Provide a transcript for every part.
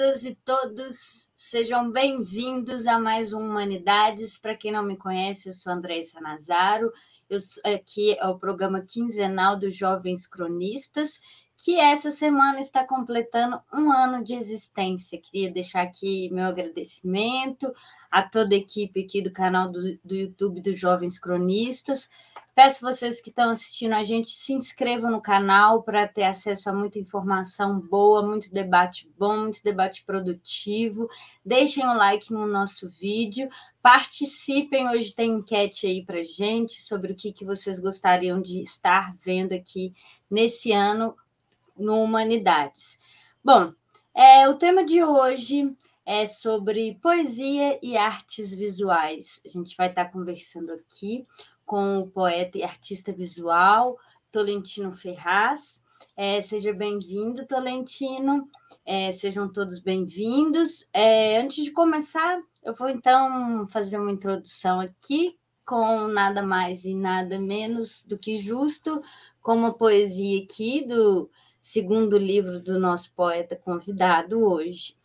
todas e todos, sejam bem-vindos a mais um Humanidades. Para quem não me conhece, eu sou Andressa Nazaro, eu, aqui é o programa quinzenal dos Jovens Cronistas, que essa semana está completando um ano de existência. Queria deixar aqui meu agradecimento a toda a equipe aqui do canal do, do YouTube dos Jovens Cronistas. Peço vocês que estão assistindo a gente se inscrevam no canal para ter acesso a muita informação boa, muito debate bom, muito debate produtivo. Deixem o um like no nosso vídeo, participem. Hoje tem enquete aí para gente sobre o que, que vocês gostariam de estar vendo aqui nesse ano no Humanidades. Bom, é, o tema de hoje é sobre poesia e artes visuais. A gente vai estar conversando aqui com o poeta e artista visual Tolentino Ferraz. É, seja bem-vindo, Tolentino. É, sejam todos bem-vindos. É, antes de começar, eu vou então fazer uma introdução aqui com nada mais e nada menos do que justo, com uma poesia aqui do segundo livro do nosso poeta convidado hoje.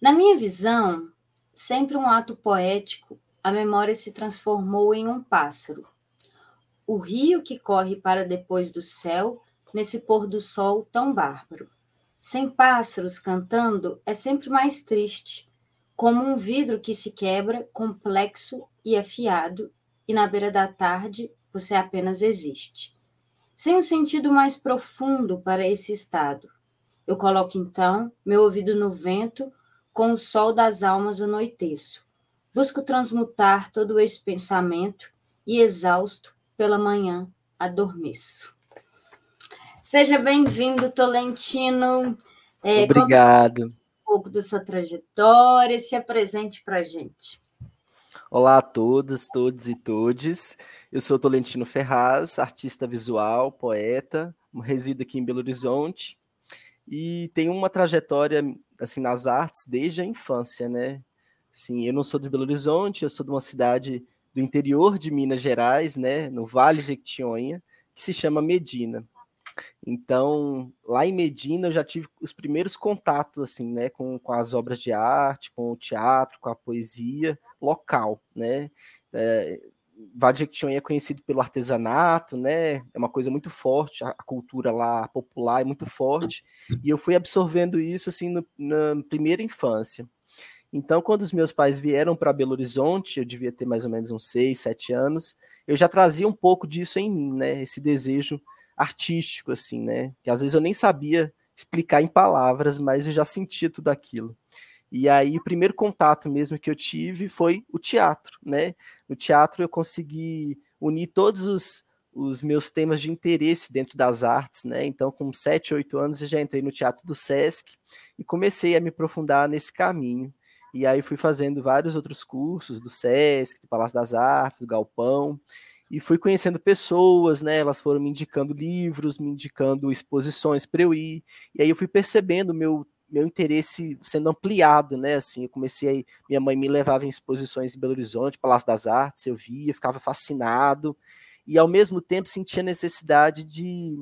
Na minha visão, sempre um ato poético, a memória se transformou em um pássaro. O rio que corre para depois do céu, nesse pôr do sol tão bárbaro. Sem pássaros cantando é sempre mais triste, como um vidro que se quebra, complexo e afiado, e na beira da tarde você apenas existe sem um sentido mais profundo para esse estado. Eu coloco então meu ouvido no vento, com o sol das almas anoiteço. Busco transmutar todo esse pensamento e, exausto, pela manhã adormeço. Seja bem-vindo, Tolentino. É, Obrigado. Um pouco da sua trajetória, se apresente para a gente. Olá a todas, todos e todes. Eu sou Tolentino Ferraz, artista visual, poeta, resido aqui em Belo Horizonte e tenho uma trajetória assim nas artes desde a infância, né? Assim, eu não sou de Belo Horizonte, eu sou de uma cidade do interior de Minas Gerais, né, no Vale de Jequitinhonha, que se chama Medina. Então, lá em Medina eu já tive os primeiros contatos assim, né, com, com as obras de arte, com o teatro, com a poesia local, né? É, Vadichon é conhecido pelo artesanato, né? É uma coisa muito forte, a cultura lá popular é muito forte, e eu fui absorvendo isso assim no, na primeira infância. Então, quando os meus pais vieram para Belo Horizonte, eu devia ter mais ou menos uns seis, sete anos, eu já trazia um pouco disso em mim, né? Esse desejo artístico, assim, né? Que às vezes eu nem sabia explicar em palavras, mas eu já sentia tudo aquilo. E aí o primeiro contato mesmo que eu tive foi o teatro, né? No teatro eu consegui unir todos os, os meus temas de interesse dentro das artes, né? Então, com 7, 8 anos, eu já entrei no Teatro do Sesc e comecei a me aprofundar nesse caminho. E aí fui fazendo vários outros cursos do Sesc, do Palácio das Artes, do Galpão, e fui conhecendo pessoas, né? Elas foram me indicando livros, me indicando exposições para eu ir. E aí eu fui percebendo meu meu interesse sendo ampliado, né? Assim, eu comecei aí, minha mãe me levava em exposições em Belo Horizonte, Palácio das Artes, eu via, ficava fascinado e ao mesmo tempo sentia necessidade de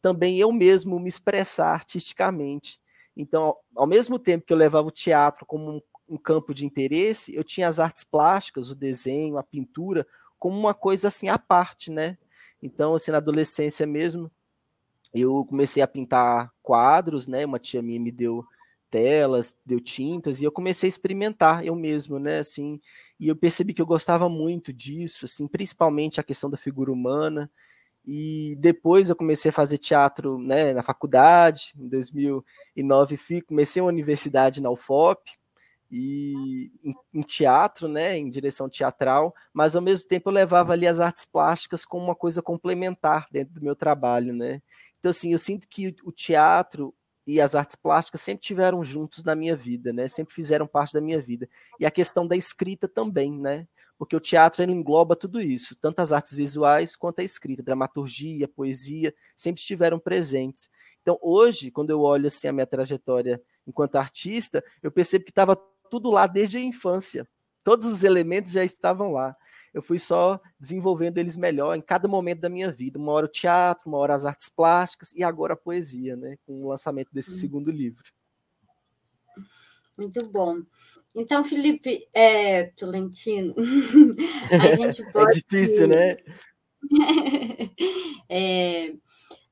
também eu mesmo me expressar artisticamente. Então, ao mesmo tempo que eu levava o teatro como um, campo de interesse, eu tinha as artes plásticas, o desenho, a pintura, como uma coisa assim à parte, né? Então, assim, na adolescência mesmo, eu comecei a pintar quadros, né? Uma tia minha me deu telas, deu tintas e eu comecei a experimentar eu mesmo, né? Assim, e eu percebi que eu gostava muito disso, assim, principalmente a questão da figura humana. E depois eu comecei a fazer teatro, né, na faculdade. Em 2009 comecei uma universidade na UFOP e em, em, teatro, né, em direção teatral, mas ao mesmo tempo eu levava ali as artes plásticas como uma coisa complementar dentro do meu trabalho, né? Então, assim, eu sinto que o teatro e as artes plásticas sempre tiveram juntos na minha vida, né? Sempre fizeram parte da minha vida. E a questão da escrita também, né? Porque o teatro ele engloba tudo isso, tanto as artes visuais quanto a escrita, dramaturgia, poesia, sempre estiveram presentes. Então, hoje, quando eu olho assim a minha trajetória enquanto artista, eu percebo que estava tudo lá desde a infância. Todos os elementos já estavam lá. eu fui só desenvolvendo eles melhor em cada momento da minha vida. Uma hora o teatro, uma hora as artes plásticas e agora a poesia, né? Com o lançamento desse hum. segundo livro. Muito bom. Então, Felipe é, Tolentino, a gente é pode. é difícil, né? é,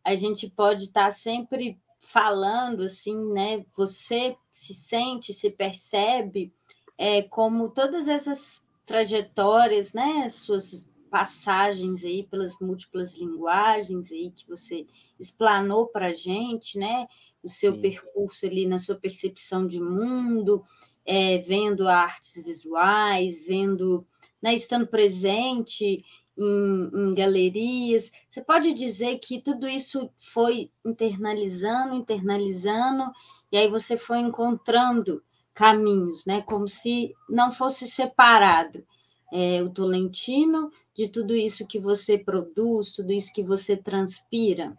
a gente pode estar sempre falando assim, né? Você se sente, se percebe é, como todas essas trajetórias, né? Suas passagens aí pelas múltiplas linguagens aí que você explanou para a gente, né? O seu Sim. percurso ali na sua percepção de mundo, é, vendo artes visuais, vendo, né, estando presente em, em, galerias. Você pode dizer que tudo isso foi internalizando, internalizando, e aí você foi encontrando caminhos, né? Como se não fosse separado é, o Tolentino de tudo isso que você produz, tudo isso que você transpira.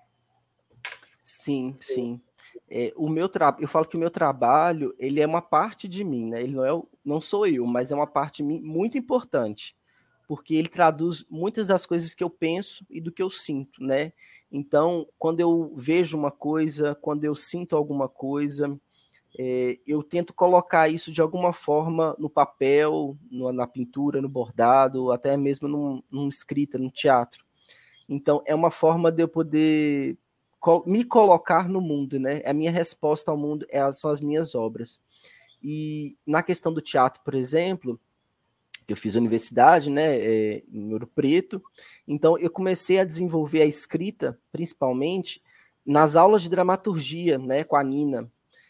Sim, sim. É, o meu tra... eu falo que o meu trabalho ele é uma parte de mim, né? Ele não é não sou eu, mas é uma parte muito importante porque ele traduz muitas das coisas que eu penso e do que eu sinto, né? Então, quando eu vejo uma coisa, quando eu sinto alguma coisa, é, eu tento colocar isso de alguma forma no papel, no, na pintura, no bordado, até mesmo num, num escrita, no teatro. Então, é uma forma de eu poder me colocar no mundo, né? A minha resposta ao mundo é, são as minhas obras. E na questão do teatro, por exemplo, eu fiz universidade, né, é, em Ouro Preto, então eu comecei a desenvolver a escrita, principalmente, nas aulas de dramaturgia, né, com a Nina.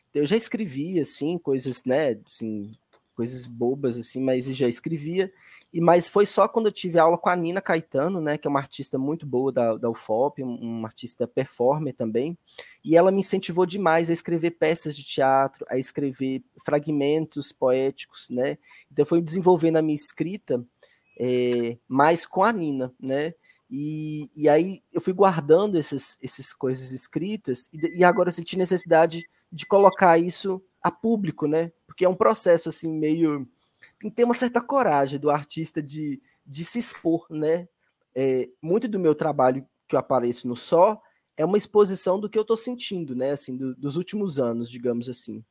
Então, eu já escrevia, assim, coisas, né, assim, coisas bobas, assim, mas já escrevia, e mas foi só quando eu tive aula com a Nina Caetano, né, que é uma artista muito boa da, da UFOP, uma artista performer também, e ela me incentivou demais a escrever peças de teatro, a escrever fragmentos poéticos, né? Então foi desenvolvendo a minha escrita é, mais com a Nina, né? E, e aí eu fui guardando essas, essas coisas escritas e, e agora eu senti necessidade de colocar isso a público, né? Porque é um processo assim meio tem que ter uma certa coragem do artista de, de se expor, né? É, muito do meu trabalho que eu apareço no Só é uma exposição do que eu estou sentindo, né? Assim, do, dos últimos anos, digamos assim.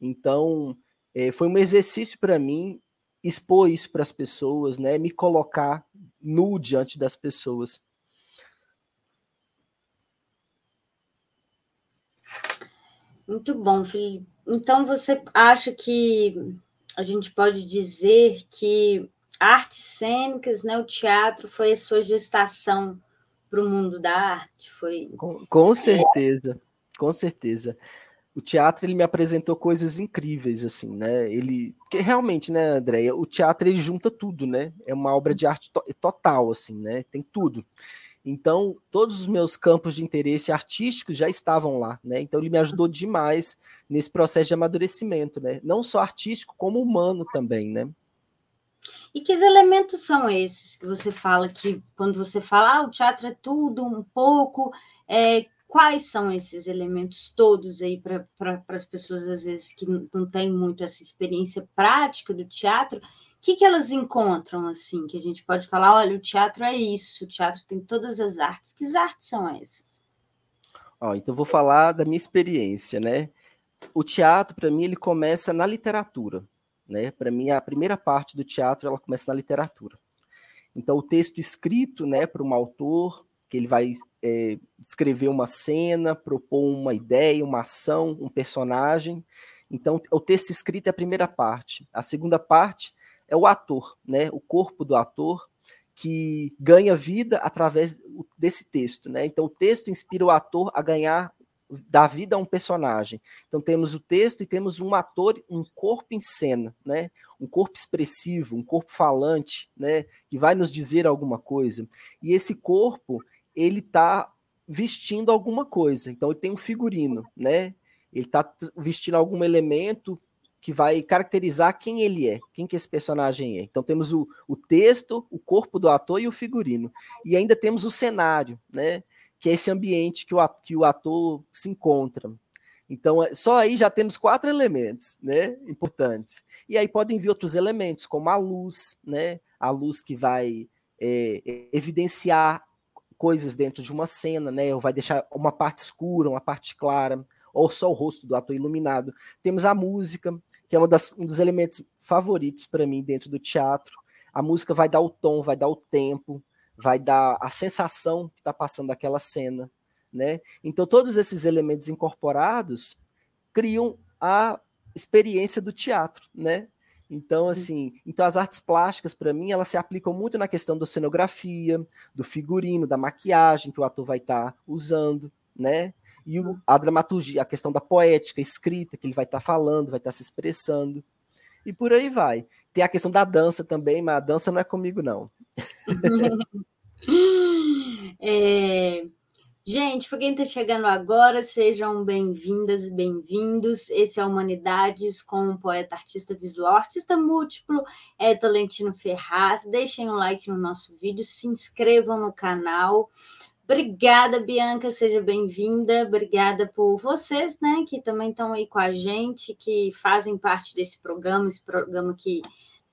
Então, é, foi um exercício para mim expor isso para as pessoas, né? Me colocar nu diante das pessoas. Muito bom, Felipe. Então, você acha que a gente pode dizer que artes cênicas, né, o teatro foi a sua gestação para o mundo da arte? Foi... Com, com certeza, com certeza. O teatro ele me apresentou coisas incríveis assim, né? Ele, porque realmente, né, Andréia, o teatro ele junta tudo, né? É uma obra de arte to total assim, né? Tem tudo. Então, todos os meus campos de interesse artísticos já estavam lá, né? Então, ele me ajudou demais nesse processo de amadurecimento, né? Não só artístico, como humano também, né? E que elementos são esses que você fala que, quando você fala, ah, o teatro é tudo, um pouco, é, quais são esses elementos todos aí para pra, as pessoas, às vezes, que não têm muito essa experiência prática do teatro que, que elas encontram, assim, que a gente pode falar, olha, o teatro é isso, o teatro tem todas as artes. Que artes são essas? Ó, então vou falar da minha experiência, né? O teatro, para mim, ele começa na literatura, né? Para mim, a primeira parte do teatro, ela começa na literatura. Então, o texto escrito, né, para um autor, que ele vai é, escrever uma cena, propor uma ideia, uma ação, um personagem. Então, o texto escrito é a primeira parte. A segunda parte é o ator, né? O corpo do ator que ganha vida através desse texto, né? Então o texto inspira o ator a ganhar dar vida a um personagem. Então temos o texto e temos um ator, um corpo em cena, né? Um corpo expressivo, um corpo falante, né? Que vai nos dizer alguma coisa. E esse corpo ele está vestindo alguma coisa. Então ele tem um figurino, né? Ele está vestindo algum elemento que vai caracterizar quem ele é, quem que esse personagem é. Então temos o, o texto, o corpo do ator e o figurino. E ainda temos o cenário, né? Que é esse ambiente que o, que o ator se encontra. Então, é, só aí já temos quatro elementos, né, importantes. E aí podem vir outros elementos, como a luz, né, a luz que vai é, evidenciar coisas dentro de uma cena, né, ou vai deixar uma parte escura, uma parte clara, ou só o rosto do ator iluminado. Temos a música, que é das, um dos elementos favoritos para mim dentro do teatro. A música vai dar o tom, vai dar o tempo, vai dar a sensação que está passando aquela cena né? Então todos esses elementos incorporados criam a experiência do teatro, né? Então assim, então as artes plásticas para mim elas se aplicam muito na questão da cenografia, do figurino, da maquiagem que o ator vai estar tá usando, né? E a dramaturgia, a questão da poética, escrita que ele vai estar tá falando, vai estar tá se expressando. E por aí vai. Tem a questão da dança também, mas a dança não é comigo não. é, Gente, para quem está chegando agora, sejam bem-vindas e bem-vindos. Esse é Humanidades com o poeta, artista visual, artista múltiplo, é Talentino Ferraz. Deixem um like no nosso vídeo, se inscrevam no canal. Obrigada, Bianca, seja bem-vinda. Obrigada por vocês, né, que também estão aí com a gente, que fazem parte desse programa, esse programa que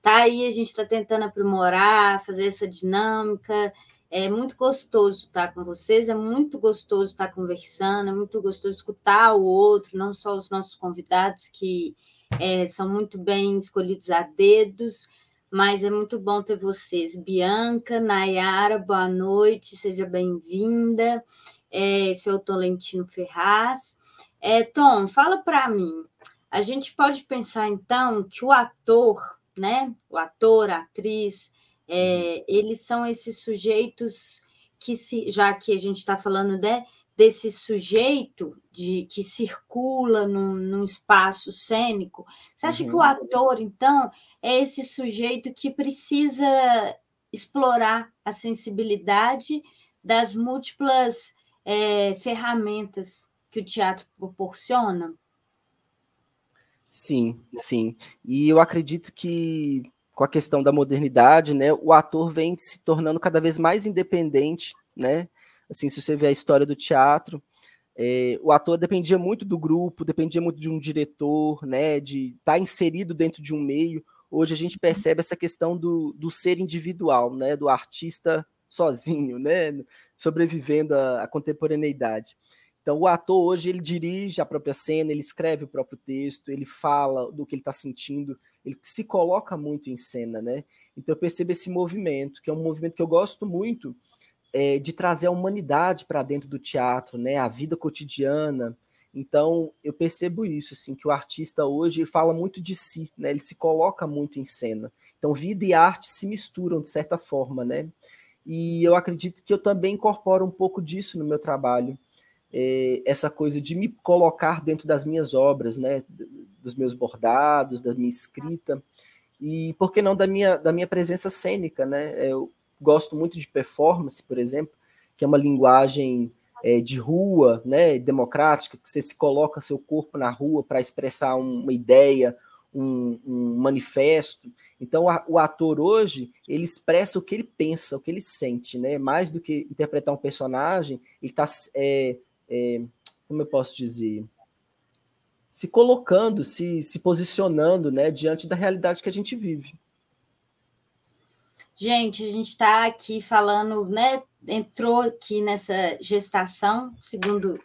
tá aí, a gente está tentando aprimorar, fazer essa dinâmica é muito gostoso estar com vocês, é muito gostoso estar conversando, é muito gostoso escutar o outro, não só os nossos convidados, que é, são muito bem escolhidos a dedos, mas é muito bom ter vocês. Bianca, Nayara, boa noite, seja bem-vinda. É, seu Tolentino Ferraz. É, Tom, fala para mim. A gente pode pensar então que o ator, né? O ator, a atriz, é, eles são esses sujeitos que se, já que a gente está falando né, desse sujeito de que circula num, num espaço cênico, você acha uhum. que o uhum. ator, então, é esse sujeito que precisa explorar a sensibilidade das múltiplas é, ferramentas que o teatro proporciona? Sim, sim. E eu acredito que com a questão da modernidade, né, o ator vem se tornando cada vez mais independente, né? Assim, se você vê a história do teatro, é, o ator dependia muito do grupo, dependia muito de um diretor, né, de estar tá inserido dentro de um meio. Hoje a gente percebe essa questão do, do ser individual, né, do artista sozinho, né, sobrevivendo à, à contemporaneidade. Então, o ator hoje ele dirige a própria cena, ele escreve o próprio texto, ele fala do que ele está sentindo, ele se coloca muito em cena, né? Então eu percebo esse movimento, que é um movimento que eu gosto muito é, de trazer a humanidade para dentro do teatro, né? A vida cotidiana. Então eu percebo isso, assim, que o artista hoje fala muito de si, né? Ele se coloca muito em cena. Então vida e arte se misturam de certa forma, né? E eu acredito que eu também incorporo um pouco disso no meu trabalho. É, essa coisa de me colocar dentro das minhas obras, né? dos meus bordados, da minha escrita e por que não da minha da minha presença cênica, né? Eu gosto muito de performance, por exemplo, que é uma linguagem é, de rua, né, democrática, que você se coloca seu corpo na rua para expressar uma ideia, um, um manifesto. Então, a, o ator hoje ele expressa o que ele pensa, o que ele sente, né? Mais do que interpretar um personagem, ele está, é, é, como eu posso dizer, se colocando, se, se posicionando né, diante da realidade que a gente vive. Gente, a gente está aqui falando, né? Entrou aqui nessa gestação, segundo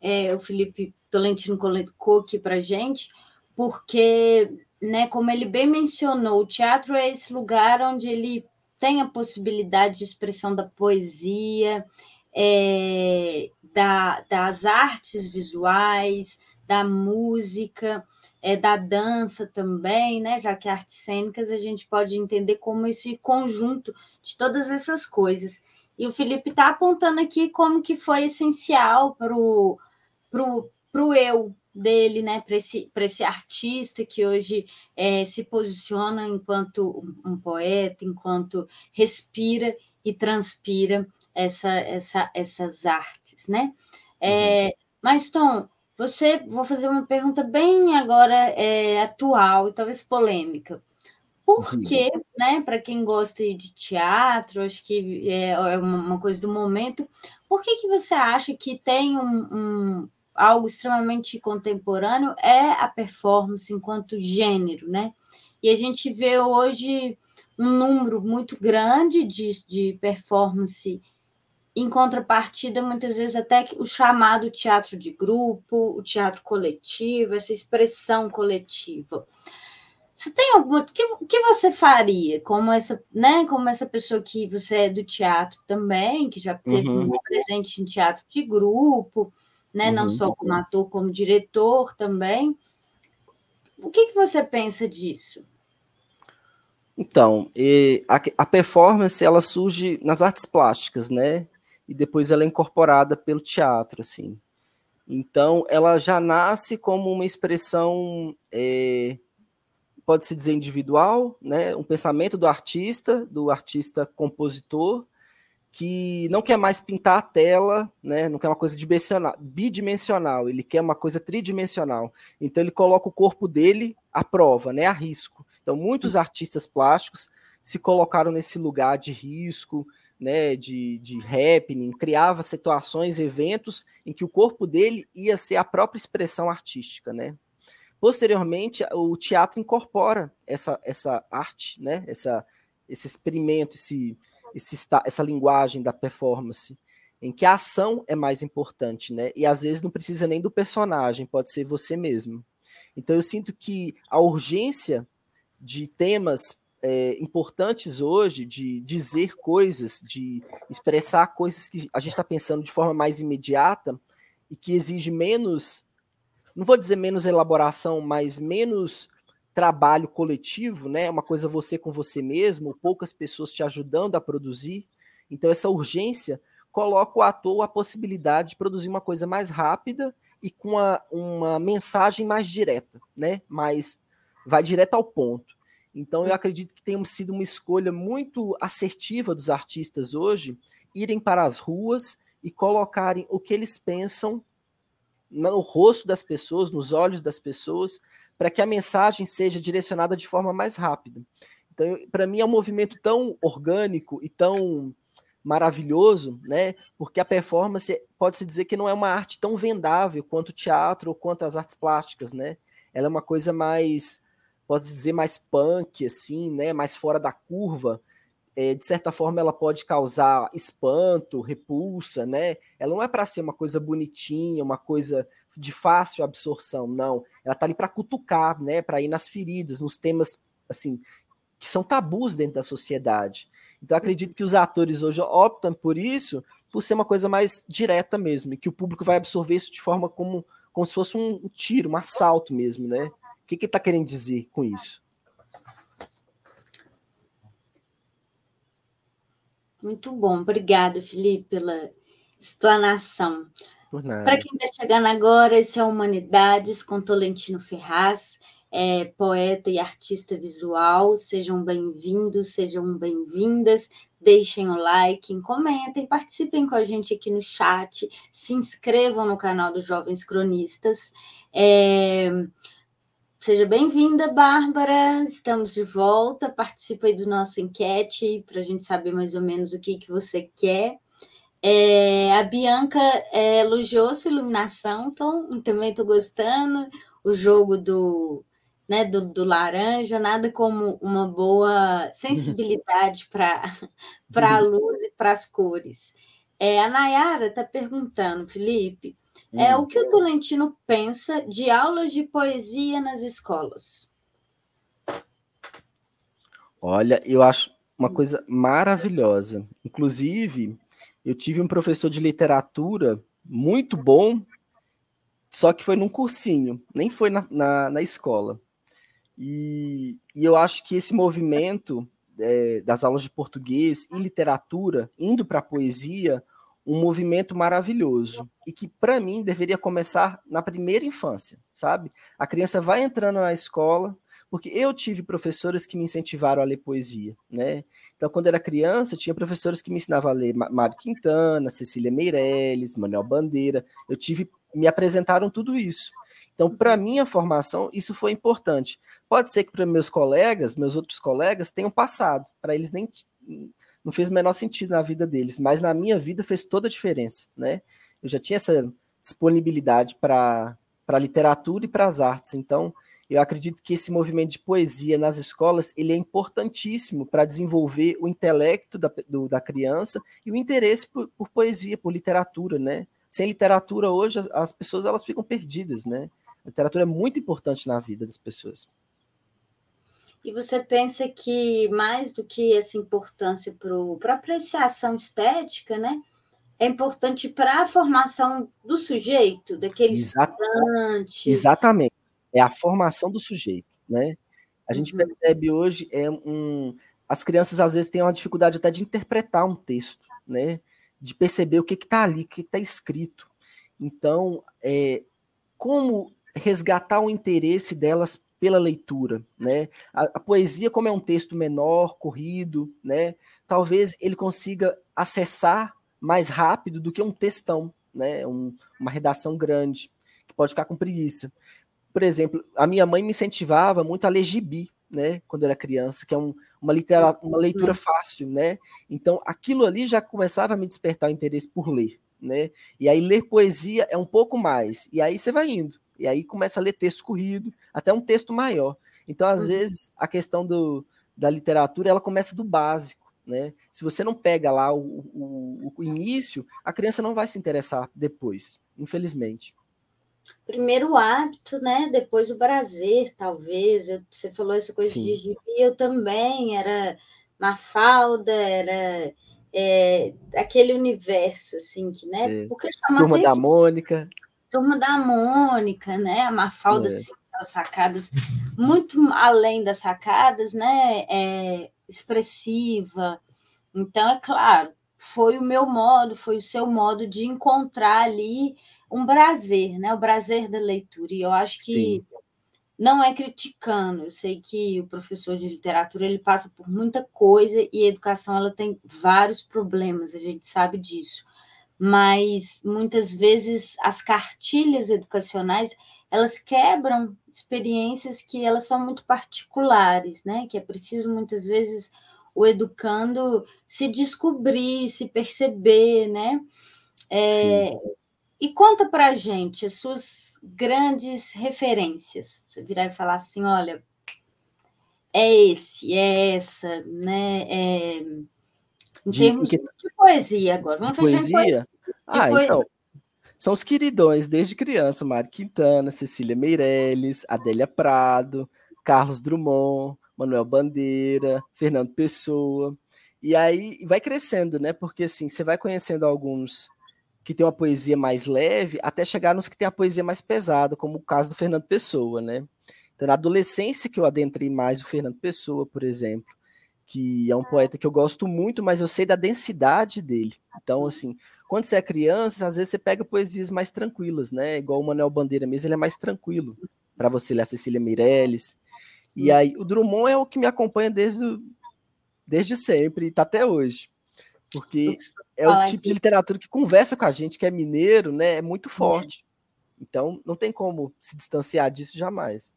é, o Felipe Tolentino colocou aqui para gente, porque, né, como ele bem mencionou, o teatro é esse lugar onde ele tem a possibilidade de expressão da poesia, é, da, das artes visuais, da música, é, da dança também, né? Já que artes cênicas a gente pode entender como esse conjunto de todas essas coisas. E o Felipe está apontando aqui como que foi essencial para o pro, pro eu dele, né? Para esse, esse artista que hoje é, se posiciona enquanto um poeta, enquanto respira e transpira essa, essa, essas artes, né? É, uhum. Mas, Tom, você, vou fazer uma pergunta bem agora é, atual e talvez polêmica. Por que, né, para quem gosta de teatro, acho que é, é uma coisa do momento, por que, que você acha que tem um, um algo extremamente contemporâneo é a performance enquanto gênero, né? E a gente vê hoje um número muito grande de, de performance em contrapartida, muitas vezes até o chamado teatro de grupo, o teatro coletivo, essa expressão coletiva. Você tem alguma. O que, que você faria como essa, né? Como essa pessoa que você é do teatro também, que já teve uhum. muito presente em teatro de grupo, né? Uhum. Não só como ator, como diretor também. O que, que você pensa disso? Então, a, a performance ela surge nas artes plásticas, né? E depois ela é incorporada pelo teatro, assim. Então, ela já nasce como uma expressão é, pode-se dizer individual, né? um pensamento do artista, do artista compositor, que não quer mais pintar a tela, né? não quer uma coisa bidimensional, ele quer uma coisa tridimensional. Então ele coloca o corpo dele à prova, né? a risco. Então muitos artistas plásticos se colocaram nesse lugar de risco, né, de, de happening, criava situações, eventos em que o corpo dele ia ser a própria expressão artística, né? Posteriormente, o teatro incorpora essa, essa arte, né? essa, esse experimento, esse, esse, essa linguagem da performance, em que a ação é mais importante, né? E às vezes não precisa nem do personagem, pode ser você mesmo. Então eu sinto que a urgência de temas é, importantes hoje, de dizer coisas, de expressar coisas que a gente está pensando de forma mais imediata e que exige menos não vou dizer menos elaboração, mas menos trabalho coletivo, né? Uma coisa você com você mesmo, poucas pessoas te ajudando a produzir. Então essa urgência coloca o ator a possibilidade de produzir uma coisa mais rápida e com uma, uma mensagem mais direta, né? Mais vai direto ao ponto. Então eu acredito que tem sido uma escolha muito assertiva dos artistas hoje irem para as ruas e colocarem o que eles pensam no rosto das pessoas, nos olhos das pessoas, para que a mensagem seja direcionada de forma mais rápida. Então, para mim é um movimento tão orgânico e tão maravilhoso, né? Porque a performance pode-se dizer que não é uma arte tão vendável quanto o teatro ou quanto as artes plásticas, né? Ela é uma coisa mais, pode dizer, mais punk, assim, né? Mais fora da curva, é, de certa forma ela pode causar espanto, repulsa, né? Ela não é para ser uma coisa bonitinha, uma coisa de fácil absorção, não. Ela tá ali para cutucar, né? Para ir nas feridas, nos temas assim que são tabus dentro da sociedade. Então acredito que os atores hoje optam por isso, por ser uma coisa mais direta mesmo, e que o público vai absorver isso de forma como, como se fosse um tiro, um assalto mesmo, né? O que, que ele está querendo dizer com isso? Muito bom, obrigada, Felipe, pela explanação. Para quem está chegando agora, esse é Humanidades com Tolentino Ferraz, é poeta e artista visual. Sejam bem-vindos, sejam bem-vindas. Deixem o like, comentem, participem com a gente aqui no chat, se inscrevam no canal dos Jovens Cronistas. É... Seja bem-vinda, Bárbara. Estamos de volta. Participa aí do nosso enquete para a gente saber mais ou menos o que, que você quer. É, a Bianca é, elogiou sua iluminação, então também estou gostando. O jogo do, né, do, do, laranja, nada como uma boa sensibilidade para a luz e para as cores. É, a Nayara está perguntando, Felipe, é o que o Tolentino pensa de aulas de poesia nas escolas. Olha, eu acho uma coisa maravilhosa. Inclusive, eu tive um professor de literatura muito bom, só que foi num cursinho, nem foi na, na, na escola. E, e, eu acho que esse movimento é, das aulas de português e literatura, indo para a poesia, um movimento maravilhoso e que para mim deveria começar na primeira infância, sabe? A criança vai entrando na escola, porque eu tive professores que me incentivaram a ler poesia, né? Então, quando era criança, tinha professores que me ensinavam a ler Mário Quintana, Cecília Meirelles, Manuel Bandeira. Eu tive, me apresentaram tudo isso. Então, para minha formação, isso foi importante. Pode ser que para meus colegas, meus outros colegas, tenham passado, para eles nem não fez o menor sentido na vida deles, mas na minha vida fez toda a diferença, né? Eu já tinha essa disponibilidade para a literatura e para as artes. Então, eu acredito que esse movimento de poesia nas escolas ele é importantíssimo para desenvolver o intelecto da, do, da criança e o interesse por, por, poesia, por literatura, né? Sem literatura hoje as, as pessoas elas ficam perdidas, né? A literatura é muito importante na vida das pessoas. E você pensa que mais do que essa importância para a apreciação estética, né? É importante para a formação do sujeito, daquele estudante. Exatamente é a formação do sujeito, né? A gente uhum. percebe hoje é um, as crianças às vezes têm uma dificuldade até de interpretar um texto, né? De perceber o que está ali, o que está escrito. Então, é, como resgatar o interesse delas pela leitura, né? A, a, poesia, como é um texto menor, corrido, né? Talvez ele consiga acessar mais rápido do que um textão, né? Um, uma redação grande que pode ficar com preguiça por exemplo, a minha mãe me incentivava muito a ler gibi, né, quando eu era criança, que é um, uma, litera, uma leitura fácil, né? Então, aquilo ali já começava a me despertar o interesse por ler, né? E aí ler poesia é um pouco mais, e aí você vai indo, e aí começa a ler texto corrido, até um texto maior. Então, às uhum. vezes, a questão do, da literatura, ela começa do básico, né? Se você não pega lá o, o, o início, a criança não vai se interessar depois, infelizmente primeiro hábito, né? Depois o prazer, talvez. Eu, você falou essa coisa Sim. de gibi, eu também era Mafalda, era é, aquele universo, assim, que, né? É. Porque Turma da Mônica. Turma da Mônica, né? A Mafalda, é. assim, sacadas, muito além das sacadas, né? É, expressiva. Então, é claro, foi o meu modo, foi o seu modo de encontrar ali um prazer, né? O prazer da leitura. E eu acho que Sim. não é criticando. Eu sei que o professor de literatura ele passa por muita coisa e a educação ela tem vários problemas, a gente sabe disso. Mas muitas vezes as cartilhas educacionais elas quebram experiências que elas são muito particulares, né? Que é preciso muitas vezes o educando se descobrir, se perceber, né? É, e conta para a gente as suas grandes referências. Você virar e falar assim, olha, é esse, é essa, né? É... Em de, termos que... de poesia agora. Vamos de poesia? poesia? Ah, poesia. então. São os queridões desde criança, Mário Quintana, Cecília Meirelles, Adélia Prado, Carlos Drummond, Manuel Bandeira, Fernando Pessoa. E aí vai crescendo, né? Porque assim, você vai conhecendo alguns que tem uma poesia mais leve, até chegar nos que tem a poesia mais pesada, como o caso do Fernando Pessoa, né? Então, na adolescência que eu adentrei mais o Fernando Pessoa, por exemplo, que é um poeta que eu gosto muito, mas eu sei da densidade dele. Então, assim, quando você é criança, às vezes você pega poesias mais tranquilas, né? Igual o Manuel Bandeira mesmo, ele é mais tranquilo para você ler a Cecília Meirelles. E aí, o Drummond é o que me acompanha desde, desde sempre e tá até hoje. Porque é o tipo de literatura que conversa com a gente, que é mineiro, né? É muito forte. Então, não tem como se distanciar disso jamais.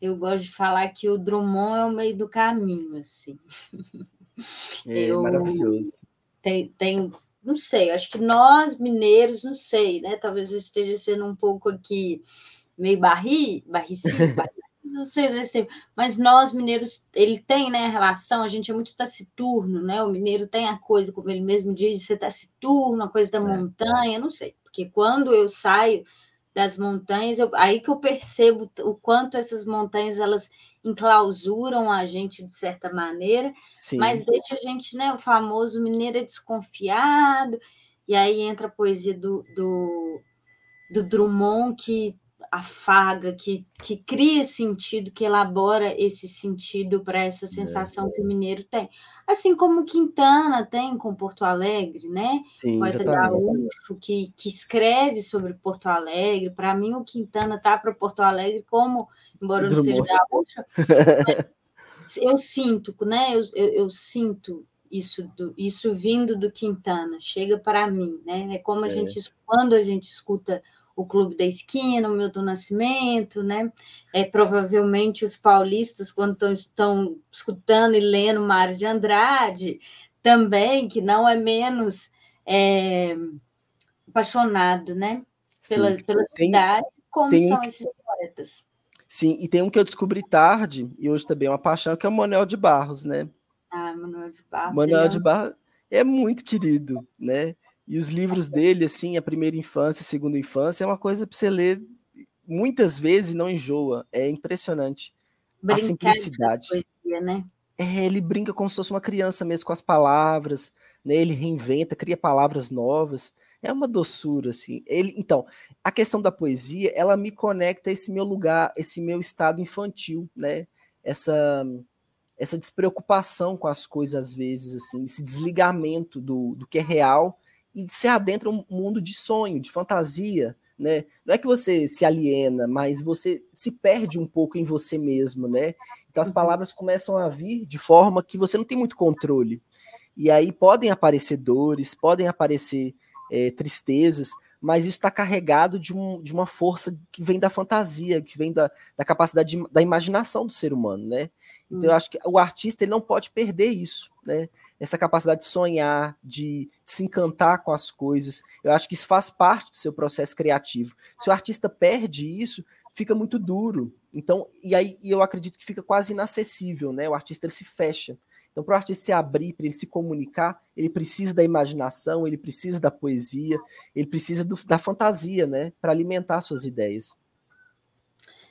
Eu gosto de falar que o Drummond é o meio do caminho, assim. É eu maravilhoso. Tem, tem, não sei, acho que nós mineiros, não sei, né? Talvez eu esteja sendo um pouco aqui meio barri, barricinho, barri, não sei se tempo, mas nós mineiros, ele tem, né, relação, a gente é muito taciturno, né? O mineiro tem a coisa, como ele mesmo diz, de ser taciturno, a coisa da é. montanha, não sei, porque quando eu saio das montanhas, eu, aí que eu percebo o quanto essas montanhas elas enclausuram a gente de certa maneira, Sim. mas deixa a gente, né, o famoso mineiro é desconfiado, e aí entra a poesia do, do, do Drummond que afaga, que, que cria sentido, que elabora esse sentido para essa é. sensação é. que o mineiro tem. Assim como Quintana tem com Porto Alegre, né? Sim, poeta gaúcho que, que escreve sobre Porto Alegre. Para mim, o Quintana tá para Porto Alegre como, embora eu não seja gaúcho, eu sinto, né? Eu, eu, eu sinto isso, do, isso vindo do Quintana, chega para mim, né? É como a é. gente, quando a gente escuta o Clube da Esquina, o Milton Nascimento, né? É, provavelmente os paulistas, quando estão, estão escutando e lendo Mário de Andrade, também, que não é menos é, apaixonado, né? pela, pela tem, cidade, como são esses poetas. Sim, e tem um que eu descobri tarde, e hoje também é uma paixão, que é o Manuel de Barros, né? Ah, Manuel de Barros. Manuel é de Barros é muito querido, né? E os livros dele, assim, a primeira infância, a segunda infância, é uma coisa para você ler muitas vezes e não enjoa. É impressionante. Brincar a simplicidade. Poesia, né? É, ele brinca como se fosse uma criança mesmo com as palavras, né? Ele reinventa, cria palavras novas. É uma doçura, assim. Ele, então, a questão da poesia, ela me conecta a esse meu lugar, esse meu estado infantil, né? Essa essa despreocupação com as coisas às vezes, assim, esse desligamento do, do que é real e se adentra um mundo de sonho, de fantasia, né? Não é que você se aliena, mas você se perde um pouco em você mesmo, né? Então as uhum. palavras começam a vir de forma que você não tem muito controle. E aí podem aparecer dores, podem aparecer é, tristezas, mas isso está carregado de, um, de uma força que vem da fantasia, que vem da, da capacidade de, da imaginação do ser humano, né? Então, eu hum. acho que o artista ele não pode perder isso, né? Essa capacidade de sonhar, de se encantar com as coisas. Eu acho que isso faz parte do seu processo criativo. Se o artista perde isso, fica muito duro. Então, e aí e eu acredito que fica quase inacessível, né? O artista se fecha. Então, para o artista se abrir, para ele se comunicar, ele precisa da imaginação, ele precisa da poesia, ele precisa do, da fantasia, né? Para alimentar suas ideias.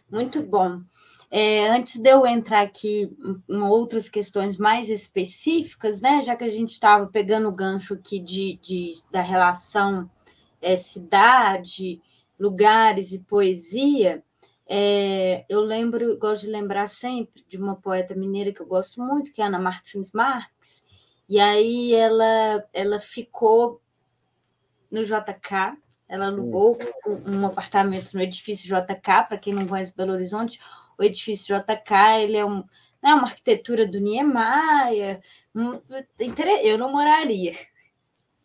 Muito bom. É, antes de eu entrar aqui em outras questões mais específicas, né, já que a gente estava pegando o gancho aqui de, de da relação é, cidade, lugares e poesia, é, eu lembro, gosto de lembrar sempre de uma poeta mineira que eu gosto muito, que é Ana Martins Marques, e aí ela, ela ficou no JK, ela alugou um, um apartamento no edifício JK, para quem não conhece Belo Horizonte, o edifício JK ele é um, né, uma arquitetura do Niemeyer. eu não moraria.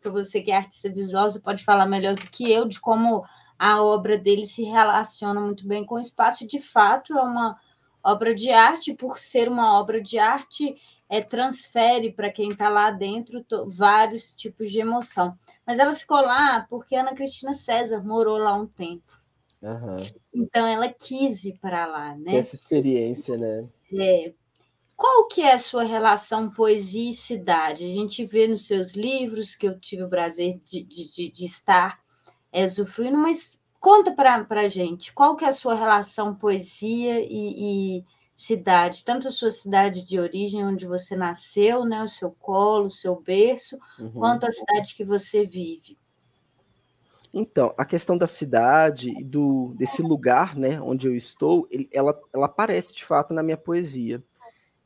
Para você que é artista visual, você pode falar melhor do que eu de como a obra dele se relaciona muito bem com o espaço. De fato, é uma obra de arte, por ser uma obra de arte, é, transfere para quem está lá dentro vários tipos de emoção. Mas ela ficou lá porque Ana Cristina César morou lá um tempo. Uhum. Então ela quis ir para lá, né? Essa experiência, né? É. Qual que é a sua relação poesia e cidade? A gente vê nos seus livros, que eu tive o prazer de, de, de estar é, usufruindo, mas conta para a gente, qual que é a sua relação poesia e, e, cidade? Tanto a sua cidade de origem, onde você nasceu, né, o seu colo, o seu berço, uhum. quanto a cidade que você vive. Então, a questão da cidade e do desse lugar, né, onde eu estou, ele, ela, ela aparece de fato na minha poesia.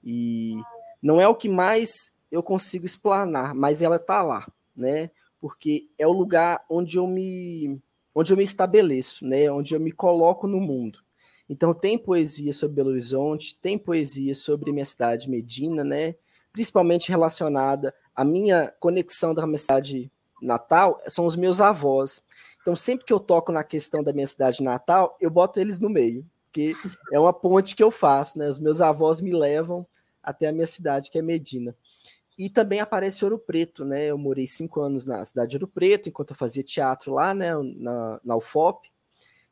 E não é o que mais eu consigo explanar, mas ela está lá, né? Porque é o lugar onde eu me onde eu me estabeleço, né? Onde eu me coloco no mundo. Então tem poesia sobre Belo Horizonte, tem poesia sobre minha cidade Medina, né? Principalmente relacionada à minha conexão da minha cidade natal, são os meus avós. Então, sempre que eu toco na questão da minha cidade natal, eu boto eles no meio, porque é uma ponte que eu faço, né? Os meus avós me levam até a minha cidade, que é Medina. E também aparece Ouro Preto, né? Eu morei cinco anos na cidade de Ouro Preto, enquanto eu fazia teatro lá, né? Na, na UFOP.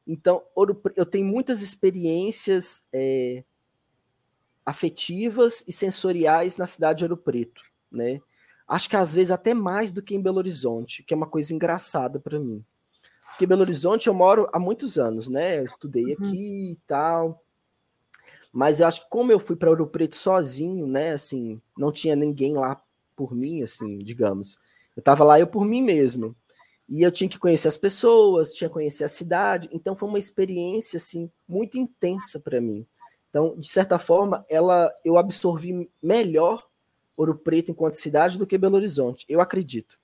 Então, Ouro, eu tenho muitas experiências é, afetivas e sensoriais na cidade de Ouro Preto, né? Acho que às vezes até mais do que em Belo Horizonte, que é uma coisa engraçada para mim. Porque Belo Horizonte eu moro há muitos anos, né? Eu estudei uhum. aqui e tal. Mas eu acho que como eu fui para Ouro Preto sozinho, né? Assim, não tinha ninguém lá por mim, assim, digamos. Eu estava lá eu por mim mesmo. E eu tinha que conhecer as pessoas, tinha que conhecer a cidade. Então foi uma experiência assim muito intensa para mim. Então, de certa forma, ela eu absorvi melhor Ouro Preto enquanto cidade do que Belo Horizonte. Eu acredito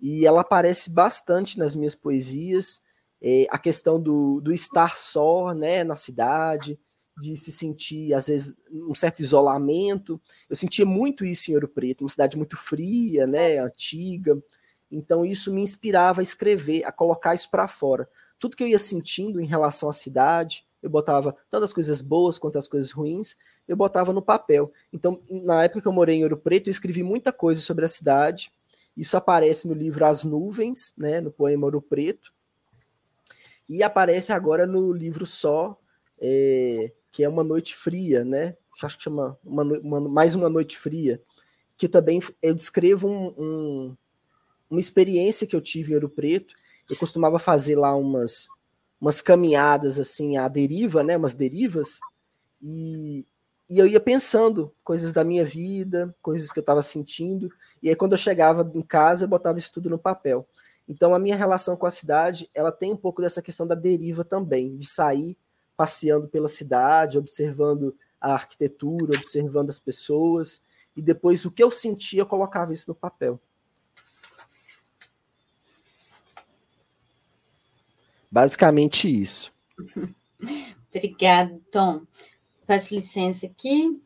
e ela aparece bastante nas minhas poesias. É, a questão do, do estar só né, na cidade, de se sentir, às vezes, um certo isolamento. Eu sentia muito isso em Ouro Preto, uma cidade muito fria, né, antiga. Então, isso me inspirava a escrever, a colocar isso para fora. Tudo que eu ia sentindo em relação à cidade, eu botava tanto as coisas boas quanto as coisas ruins, eu botava no papel. Então, na época que eu morei em Ouro Preto, eu escrevi muita coisa sobre a cidade, isso aparece no livro As Nuvens, né, no poema Ouro Preto. e aparece agora no livro só, é, que é Uma Noite Fria, né? Acho que chama uma, uma, Mais Uma Noite Fria, que também eu descrevo um, um, uma experiência que eu tive em Ouro Preto. Eu costumava fazer lá umas, umas caminhadas assim à deriva, né? Umas derivas, e, e eu ia pensando coisas da minha vida, coisas que eu estava sentindo, e aí quando eu chegava em casa eu botava isso tudo no papel. Então a minha relação com a cidade, ela tem um pouco dessa questão da deriva também, de sair passeando pela cidade, observando a arquitetura, observando as pessoas, e depois o que eu sentia, eu colocava isso no papel. Basicamente isso. Obrigada, Tom. Peço licença aqui.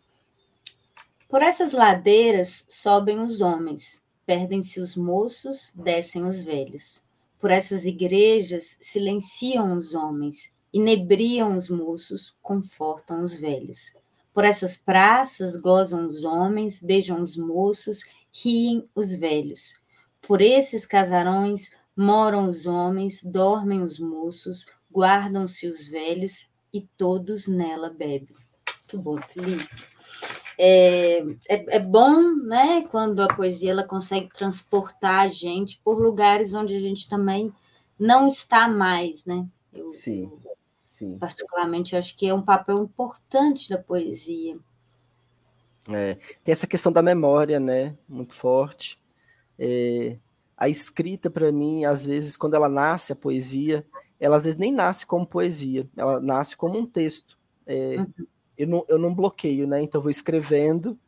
Por essas ladeiras sobem os homens, perdem-se os moços, descem os velhos. Por essas igrejas silenciam os homens, inebriam os moços, confortam os velhos. Por essas praças gozam os homens, beijam os moços, riem os velhos. Por esses casarões moram os homens, dormem os moços, guardam-se os velhos e todos nela bebem. Muito bom, Felipe. É, é, é, bom, né, quando a poesia ela consegue transportar a gente por lugares onde a gente também não está mais, né? Eu, sim, sim. Particularmente, acho que é um papel importante da poesia. É, tem essa questão da memória, né, muito forte. É, a escrita, para mim, às vezes, quando ela nasce, a poesia, ela às vezes nem nasce como poesia, ela nasce como um texto. É, uhum eu não, eu não bloqueio, né? Então eu vou escrevendo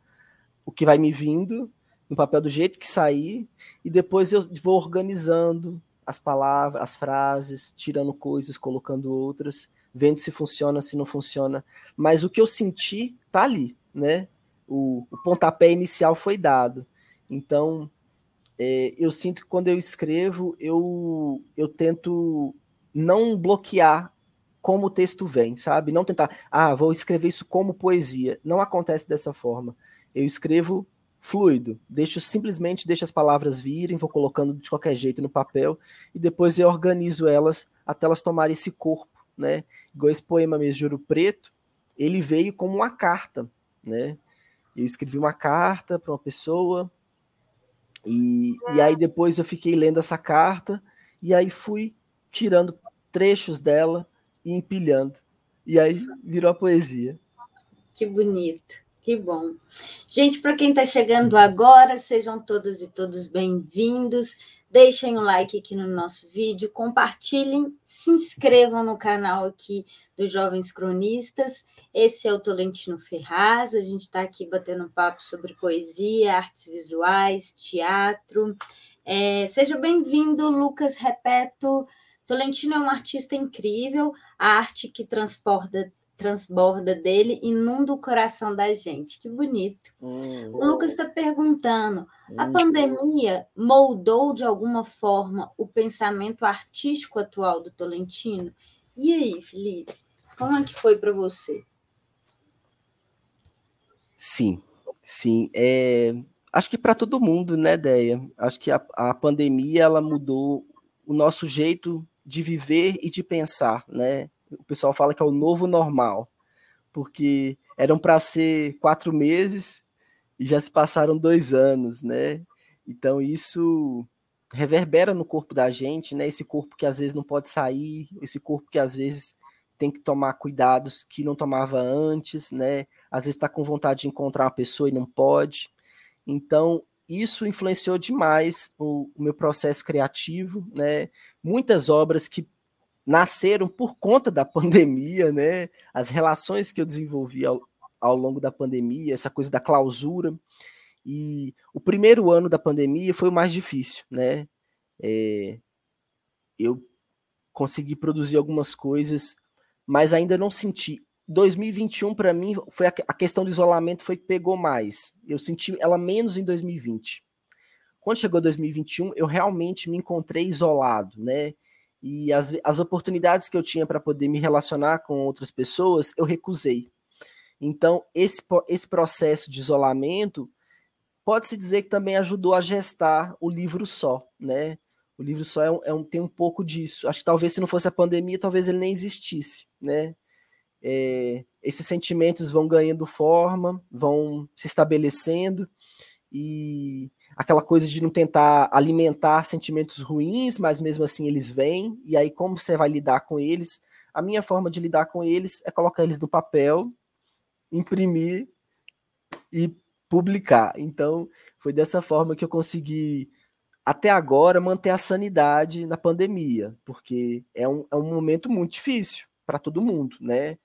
o que vai me vindo no papel do jeito que sair e depois eu vou organizando as palavras, as frases, tirando coisas, colocando outras, vendo se funciona, se não funciona. Mas o que eu senti tá ali, né? O, o pontapé inicial foi dado. Então, é, eu sinto que quando eu escrevo, eu, eu tento não bloquear como o texto vem, sabe? Não tentar, ah, vou escrever isso como poesia. Não acontece dessa forma. Eu escrevo fluido, deixo simplesmente deixo as palavras virem, vou colocando de qualquer jeito no papel e depois eu organizo elas até elas tomarem esse corpo, né? Igual esse poema mesmo, Juro Preto, ele veio como uma carta, né? Eu escrevi uma carta para uma pessoa e, e aí depois eu fiquei lendo essa carta e aí fui tirando trechos dela e empilhando. E aí virou a poesia. Que bonito, que bom. Gente, para quem está chegando agora, sejam todas e todos bem-vindos. Deixem um like aqui no nosso vídeo, compartilhem, se inscrevam no canal aqui dos Jovens Cronistas. Esse é o Tolentino Ferraz, a gente está aqui batendo papo sobre poesia, artes visuais, teatro. É, seja bem-vindo, Lucas Repeto. Tolentino é um artista incrível, a arte que transporta transborda dele inunda o coração da gente. Que bonito. Hum, o Lucas está perguntando: a hum. pandemia moldou de alguma forma o pensamento artístico atual do Tolentino? E aí, Felipe, como é que foi para você? Sim, sim. É, acho que para todo mundo, né, Deia? Acho que a, a pandemia ela mudou o nosso jeito de viver e de pensar, né? O pessoal fala que é o novo normal, porque eram para ser quatro meses e já se passaram dois anos, né? Então isso reverbera no corpo da gente, né? Esse corpo que às vezes não pode sair, esse corpo que às vezes tem que tomar cuidados que não tomava antes, né? Às vezes está com vontade de encontrar uma pessoa e não pode. Então isso influenciou demais o, o meu processo criativo, né? muitas obras que nasceram por conta da pandemia, né? As relações que eu desenvolvi ao, ao longo da pandemia, essa coisa da clausura. E o primeiro ano da pandemia foi o mais difícil, né? É, eu consegui produzir algumas coisas, mas ainda não senti. 2021 para mim foi a, a, questão do isolamento foi que pegou mais. Eu senti ela menos em 2020. Quando chegou 2021, eu realmente me encontrei isolado, né? E as, as oportunidades que eu tinha para poder me relacionar com outras pessoas, eu recusei. Então, esse, esse processo de isolamento pode-se dizer que também ajudou a gestar o livro só, né? O livro só é um, é um, tem um pouco disso. Acho que talvez se não fosse a pandemia, talvez ele nem existisse, né? É, esses sentimentos vão ganhando forma, vão se estabelecendo e aquela coisa de não tentar alimentar sentimentos ruins, mas mesmo assim eles vêm, e aí como você vai lidar com eles? A minha forma de lidar com eles é colocar eles no papel, imprimir e publicar. Então, foi dessa forma que eu consegui até agora manter a sanidade na pandemia, porque é um, é um momento muito difícil para todo mundo, né?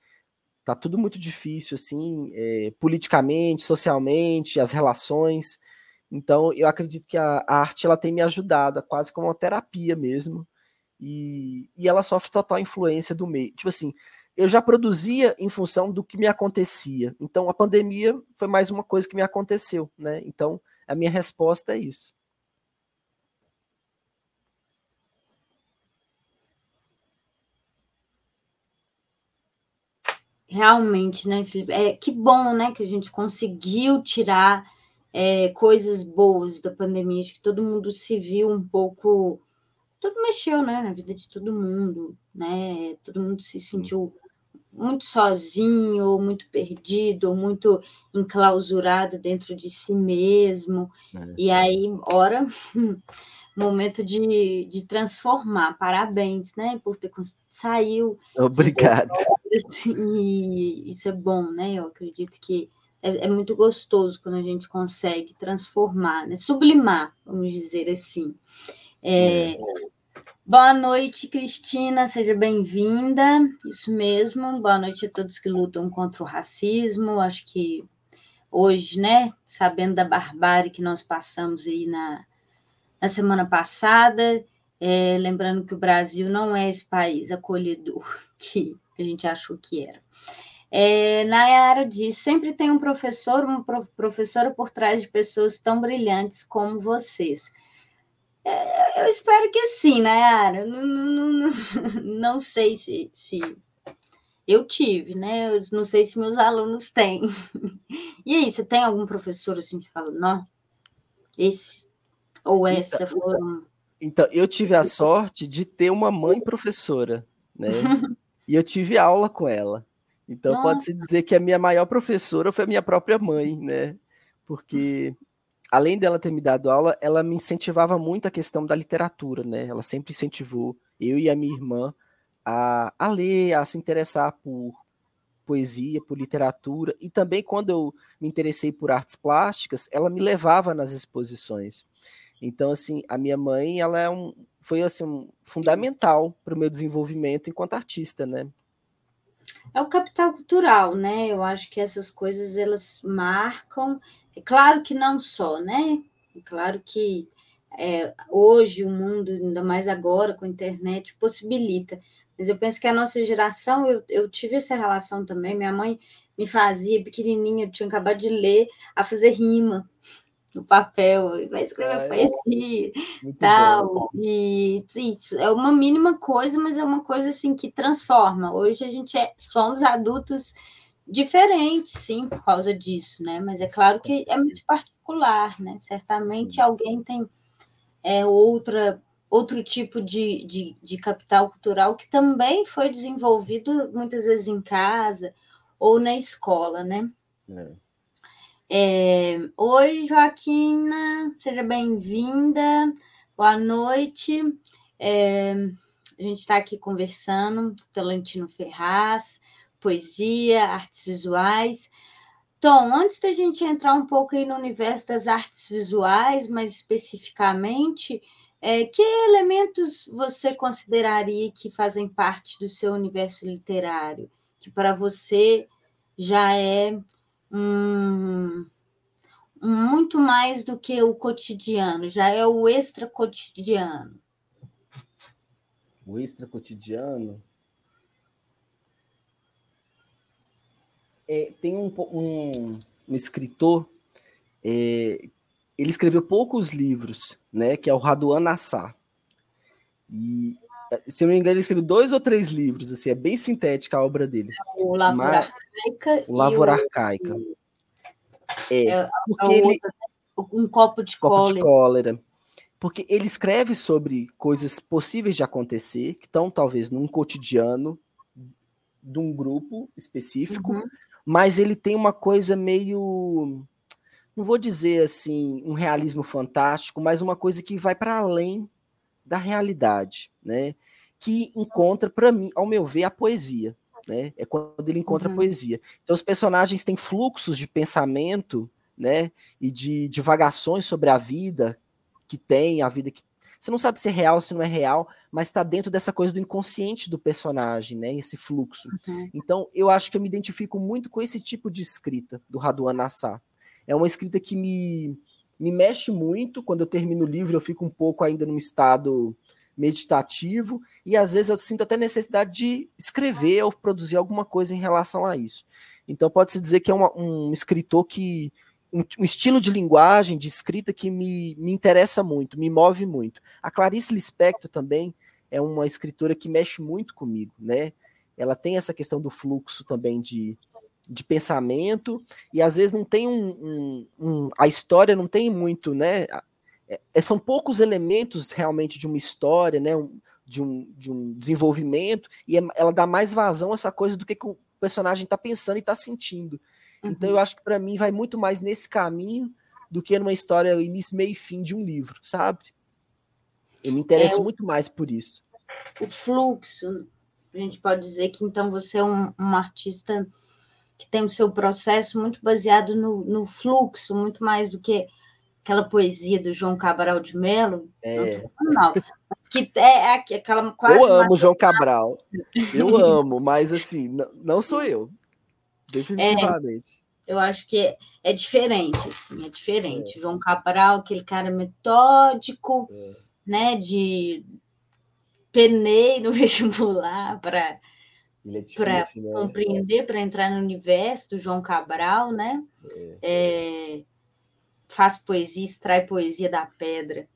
Tá tudo muito difícil, assim, é, politicamente, socialmente, as relações. Então, eu acredito que a, a arte ela tem me ajudado, é quase como uma terapia mesmo. E, e ela sofre total influência do meio. Tipo assim, eu já produzia em função do que me acontecia. Então, a pandemia foi mais uma coisa que me aconteceu, né? Então, a minha resposta é isso. Realmente, né, Felipe? É, que bom, né, que a gente conseguiu tirar é, coisas boas da pandemia. Acho que todo mundo se viu um pouco. Tudo mexeu, né, na vida de todo mundo, né? Todo mundo se sentiu muito sozinho, ou muito perdido, ou muito enclausurado dentro de si mesmo. É. E aí, ora, momento de, de transformar. Parabéns, né, por ter saiu. Obrigado. E isso é bom, né? Eu acredito que é, é, muito gostoso quando a gente consegue transformar, né? sublimar, vamos dizer assim. É, é. Boa noite, Cristina, seja bem-vinda. Isso mesmo, boa noite a todos que lutam contra o racismo. Acho que hoje, né, sabendo da barbárie que nós passamos aí na, na semana passada, é, lembrando que o Brasil não é esse país acolhedor que a gente achou que era. É, Nayara diz: sempre tem um professor, uma professora por trás de pessoas tão brilhantes como vocês. É, eu espero que sim, Nayara. Não, não, não, não sei se, se eu tive, né? Eu não sei se meus alunos têm. E aí, você tem algum professor assim que fala, não, esse ou então, essa então, foram. Então, eu tive a sorte de ter uma mãe professora, né? e eu tive aula com ela. Então pode-se dizer que a minha maior professora foi a minha própria mãe, né? Porque além dela ter me dado aula, ela me incentivava muito a questão da literatura, né? Ela sempre incentivou eu e a minha irmã a, a ler, a se interessar por poesia, por literatura, e também quando eu me interessei por artes plásticas, ela me levava nas exposições. Então, assim, a minha mãe, ela é um, foi assim um, fundamental para o meu desenvolvimento enquanto artista, né? É o capital cultural, né? Eu acho que essas coisas elas marcam. É claro que não só, né? É claro que é, hoje o mundo, ainda mais agora com a internet, possibilita. Mas eu penso que a nossa geração, eu, eu tive essa relação também. Minha mãe me fazia pequenininha, eu tinha acabado de ler, a fazer rima no papel, vai escrever ah, poesia, tal. Bom. E isso é uma mínima coisa, mas é uma coisa assim que transforma. Hoje a gente é, somos adultos diferentes, sim, por causa disso, né? Mas é claro que é muito particular, né? Certamente sim. alguém tem é, outra outro tipo de, de, de capital cultural que também foi desenvolvido muitas vezes em casa ou na escola, né? É. É, Oi, Joaquina, seja bem-vinda, boa noite. É, a gente está aqui conversando Talentino Ferraz, poesia, artes visuais. Tom, antes da gente entrar um pouco aí no universo das artes visuais, mais especificamente, é, que elementos você consideraria que fazem parte do seu universo literário, que para você já é um, muito mais do que o cotidiano, já é o extra cotidiano. O extra cotidiano é, tem um, um, um escritor, é, ele escreveu poucos livros, né? Que é o Raduan Nassar. E se eu não me engano, ele escreveu dois ou três livros, assim, é bem sintética a obra dele. É o Lavoura Arcaica. O Lavoura Arcaica. É, é, porque é ele... Outro, né? um copo de copo cólera. De cólera. porque ele escreve sobre coisas possíveis de acontecer, que estão talvez num cotidiano de um grupo específico, uhum. mas ele tem uma coisa meio não vou dizer assim um realismo fantástico, mas uma coisa que vai para além da realidade, né? Que encontra para mim, ao meu ver, a poesia, né? É quando ele encontra uhum. a poesia. Então os personagens têm fluxos de pensamento, né? E de divagações sobre a vida que tem, a vida que você não sabe se é real, se não é real, mas está dentro dessa coisa do inconsciente do personagem, né? Esse fluxo. Uhum. Então, eu acho que eu me identifico muito com esse tipo de escrita do Raduan Nassar. É uma escrita que me, me mexe muito. Quando eu termino o livro, eu fico um pouco ainda num estado meditativo e às vezes eu sinto até necessidade de escrever ou produzir alguma coisa em relação a isso. Então pode-se dizer que é uma, um escritor que um, um, estilo de linguagem, de escrita que me, me interessa muito, me move muito. A Clarice Lispector também é uma escritora que mexe muito comigo, né? Ela tem essa questão do fluxo também de, de pensamento, e às vezes não tem um, um, um a história não tem muito, né? É, é, são poucos elementos realmente de uma história, né? Um, de, um, de um desenvolvimento, e é, ela dá mais vazão a essa coisa do que, que o personagem está pensando e está sentindo. Uhum. Então eu acho que para mim vai muito mais nesse caminho do que numa história início, meio e fim de um livro, sabe? Eu me interesso é, muito mais por isso. O fluxo, a gente pode dizer que então você é um, um artista que tem o seu processo muito baseado no, no fluxo, muito mais do que aquela poesia do João Cabral de Melo. É. Não, que é, aquela quase. Eu amo João Cabral. Eu amo, mas assim, não, sou eu. Definitivamente. É, eu acho que é, é diferente, assim, é diferente. É. João Cabral, aquele cara metódico, é. né, de penei no vestibular para é para né? compreender, para entrar no universo do João Cabral, né? É. É, faz poesia, extrai poesia da pedra.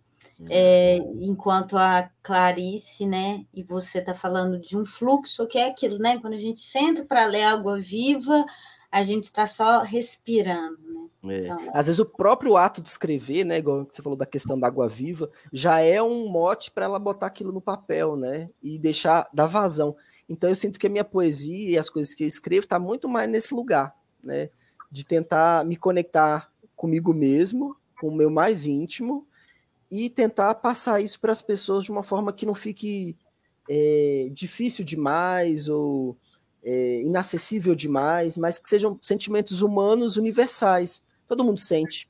É, enquanto a Clarice, né, e você está falando de um fluxo, que é aquilo, né? Quando a gente senta para ler Água Viva, a gente está só respirando, né? É. Então, Às vezes o próprio ato de escrever, né, igual você falou da questão da água viva, já é um mote para ela botar aquilo no papel, né, e deixar dar vazão. Então eu sinto que a minha poesia e as coisas que eu escrevo está muito mais nesse lugar, né? De tentar me conectar comigo mesmo, com o meu mais íntimo, e tentar passar isso para as pessoas de uma forma que não fique é, difícil demais ou é, inacessível demais, mas que sejam sentimentos humanos universais. Todo mundo sente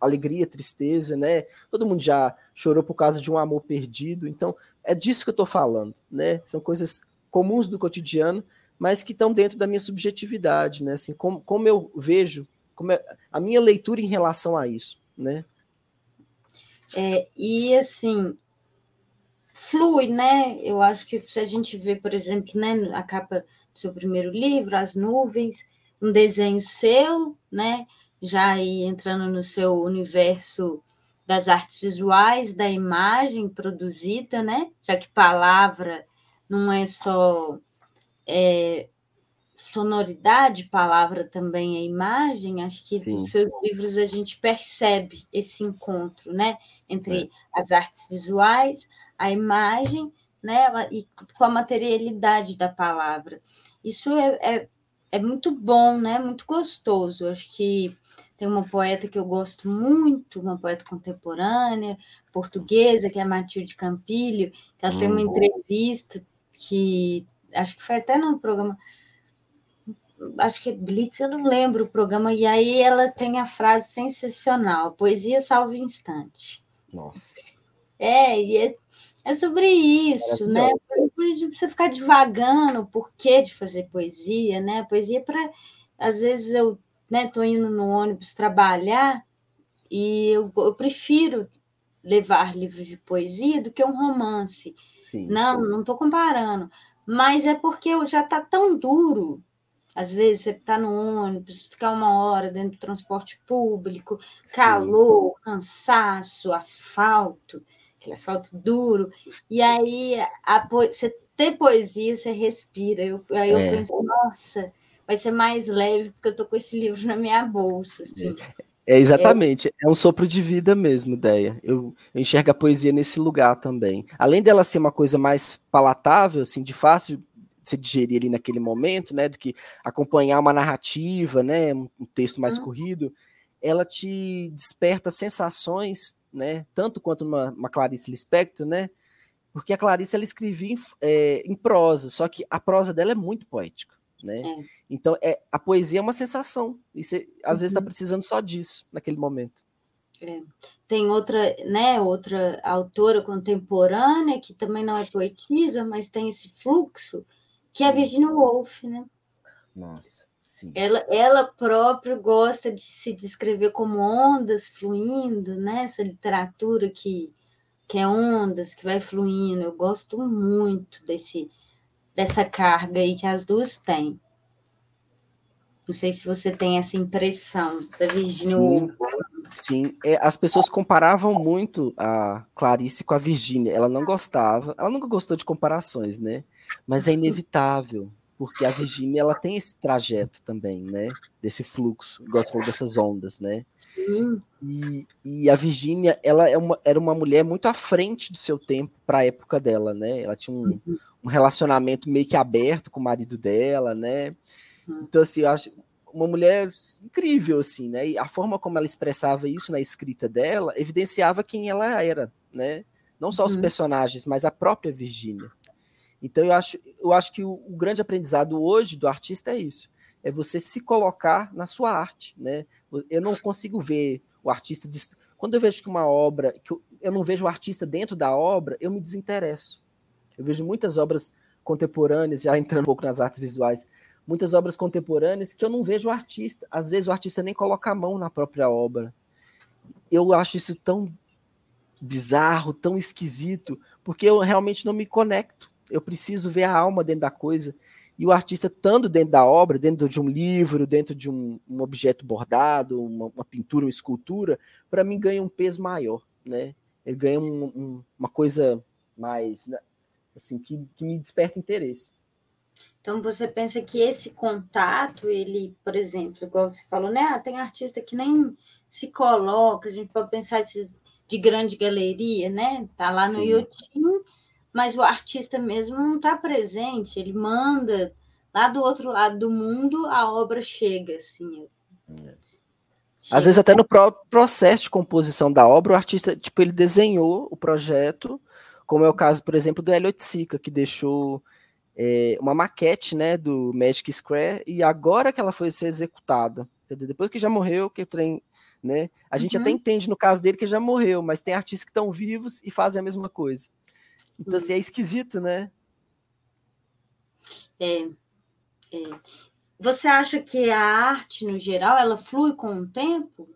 alegria, tristeza, né? Todo mundo já chorou por causa de um amor perdido. Então, é disso que eu estou falando, né? São coisas comuns do cotidiano, mas que estão dentro da minha subjetividade, né? Assim, como, como eu vejo, como é, a minha leitura em relação a isso, né? É, e assim, flui, né? Eu acho que se a gente vê, por exemplo, né, a capa do seu primeiro livro, As Nuvens, um desenho seu, né? Já aí entrando no seu universo das artes visuais, da imagem produzida, né? Já que palavra não é só é, sonoridade, palavra também é imagem. Acho que Sim. nos seus livros a gente percebe esse encontro, né, entre é. as artes visuais, a imagem, né, e com a materialidade da palavra. Isso é, é, é muito bom, né, muito gostoso. Acho que tem uma poeta que eu gosto muito, uma poeta contemporânea, portuguesa, que é a Matilde Campilho, que ela tem uma uhum. entrevista que acho que foi até no programa, acho que é Blitz, eu não lembro o programa, e aí ela tem a frase sensacional: poesia salva o instante. Nossa. É, e é, é sobre isso, né? Você ficar devagando o porquê de fazer poesia, né? Poesia para. Às vezes eu estou né, indo no ônibus trabalhar e eu, eu prefiro levar livros de poesia do que um romance. Sim. Não, não estou comparando. Mas é porque já está tão duro. Às vezes você está no ônibus, ficar uma hora dentro do transporte público, calor, Sim. cansaço, asfalto, aquele asfalto duro. E aí a, você ter poesia, você respira. Eu, aí eu é. penso, nossa, vai ser mais leve porque eu estou com esse livro na minha bolsa. Assim. É exatamente, é... é um sopro de vida mesmo, ideia. Eu, eu enxergo a poesia nesse lugar também. Além dela ser uma coisa mais palatável, assim, de fácil se digerir ali naquele momento, né, do que acompanhar uma narrativa, né, um texto mais uhum. corrido, ela te desperta sensações, né, tanto quanto uma, uma Clarice Lispector, né, porque a Clarice ela escrevia em, é, em prosa, só que a prosa dela é muito poética, né? É. Então é a poesia é uma sensação e você às uhum. vezes está precisando só disso naquele momento. É. Tem outra, né, outra autora contemporânea que também não é poetisa, mas tem esse fluxo, que é a Virginia Woolf, né? Nossa, sim. Ela, ela própria gosta de se descrever como ondas fluindo, né? Essa literatura que que é ondas, que vai fluindo. Eu gosto muito desse dessa carga aí que as duas têm. Não sei se você tem essa impressão da Virginia Sim, sim. É, as pessoas comparavam muito a Clarice com a Virginia. Ela não gostava, ela nunca gostou de comparações, né? Mas é inevitável porque a Virginia ela tem esse trajeto também, né? Desse fluxo, igual você falou, dessas ondas, né? Sim. E, e a Virginia, ela é uma, era uma mulher muito à frente do seu tempo para a época dela, né? Ela tinha um, uhum. Um, relacionamento meio que aberto com o marido dela, né? Uhum. Então, assim, eu acho uma mulher incrível, assim, né? E a forma como ela expressava isso na escrita dela evidenciava quem ela era, né? Não só os uhum. personagens, mas a própria Virginia. Então eu acho, eu acho que o, o, grande aprendizado hoje do artista é isso, é você se colocar na sua arte, né? Eu não consigo ver o artista quando eu vejo que uma obra, que eu, eu não vejo o artista dentro da obra, eu me desinteresso. Eu vejo muitas obras contemporâneas, já entrando um pouco nas artes visuais, muitas obras contemporâneas que eu não vejo o artista. Às vezes o artista nem coloca a mão na própria obra. Eu acho isso tão bizarro, tão esquisito, porque eu realmente não me conecto eu preciso ver a alma dentro da coisa. E o artista, estando dentro da obra, dentro de um livro, dentro de um, um objeto bordado, uma, uma, pintura, uma escultura, para mim ganha um peso maior, né? Ele ganha um, um, uma coisa mais, né? Assim, que, que me desperta interesse. Então você pensa que esse contato, ele, por exemplo, igual você falou, né? Ah, tem artista que nem se coloca, a gente pode pensar esses de grande galeria, né? Tá lá no Sim. Yotin, mas o artista mesmo não está presente, ele manda lá do outro lado do mundo, a obra chega, assim. É. Às vezes até no próprio processo de composição da obra, o artista, tipo, ele desenhou o projeto, como é o caso, por exemplo, do Elliot Sica, que deixou é, uma maquete, né, do Magic Square, e agora que ela foi ser executada, quer dizer, depois que já morreu, que o trem, né, a gente uhum. até entende no caso dele que já morreu, mas tem artistas que estão vivos e fazem a mesma coisa. Então, assim, é esquisito, né? É, é. Você acha que a arte, no geral, ela flui com o tempo?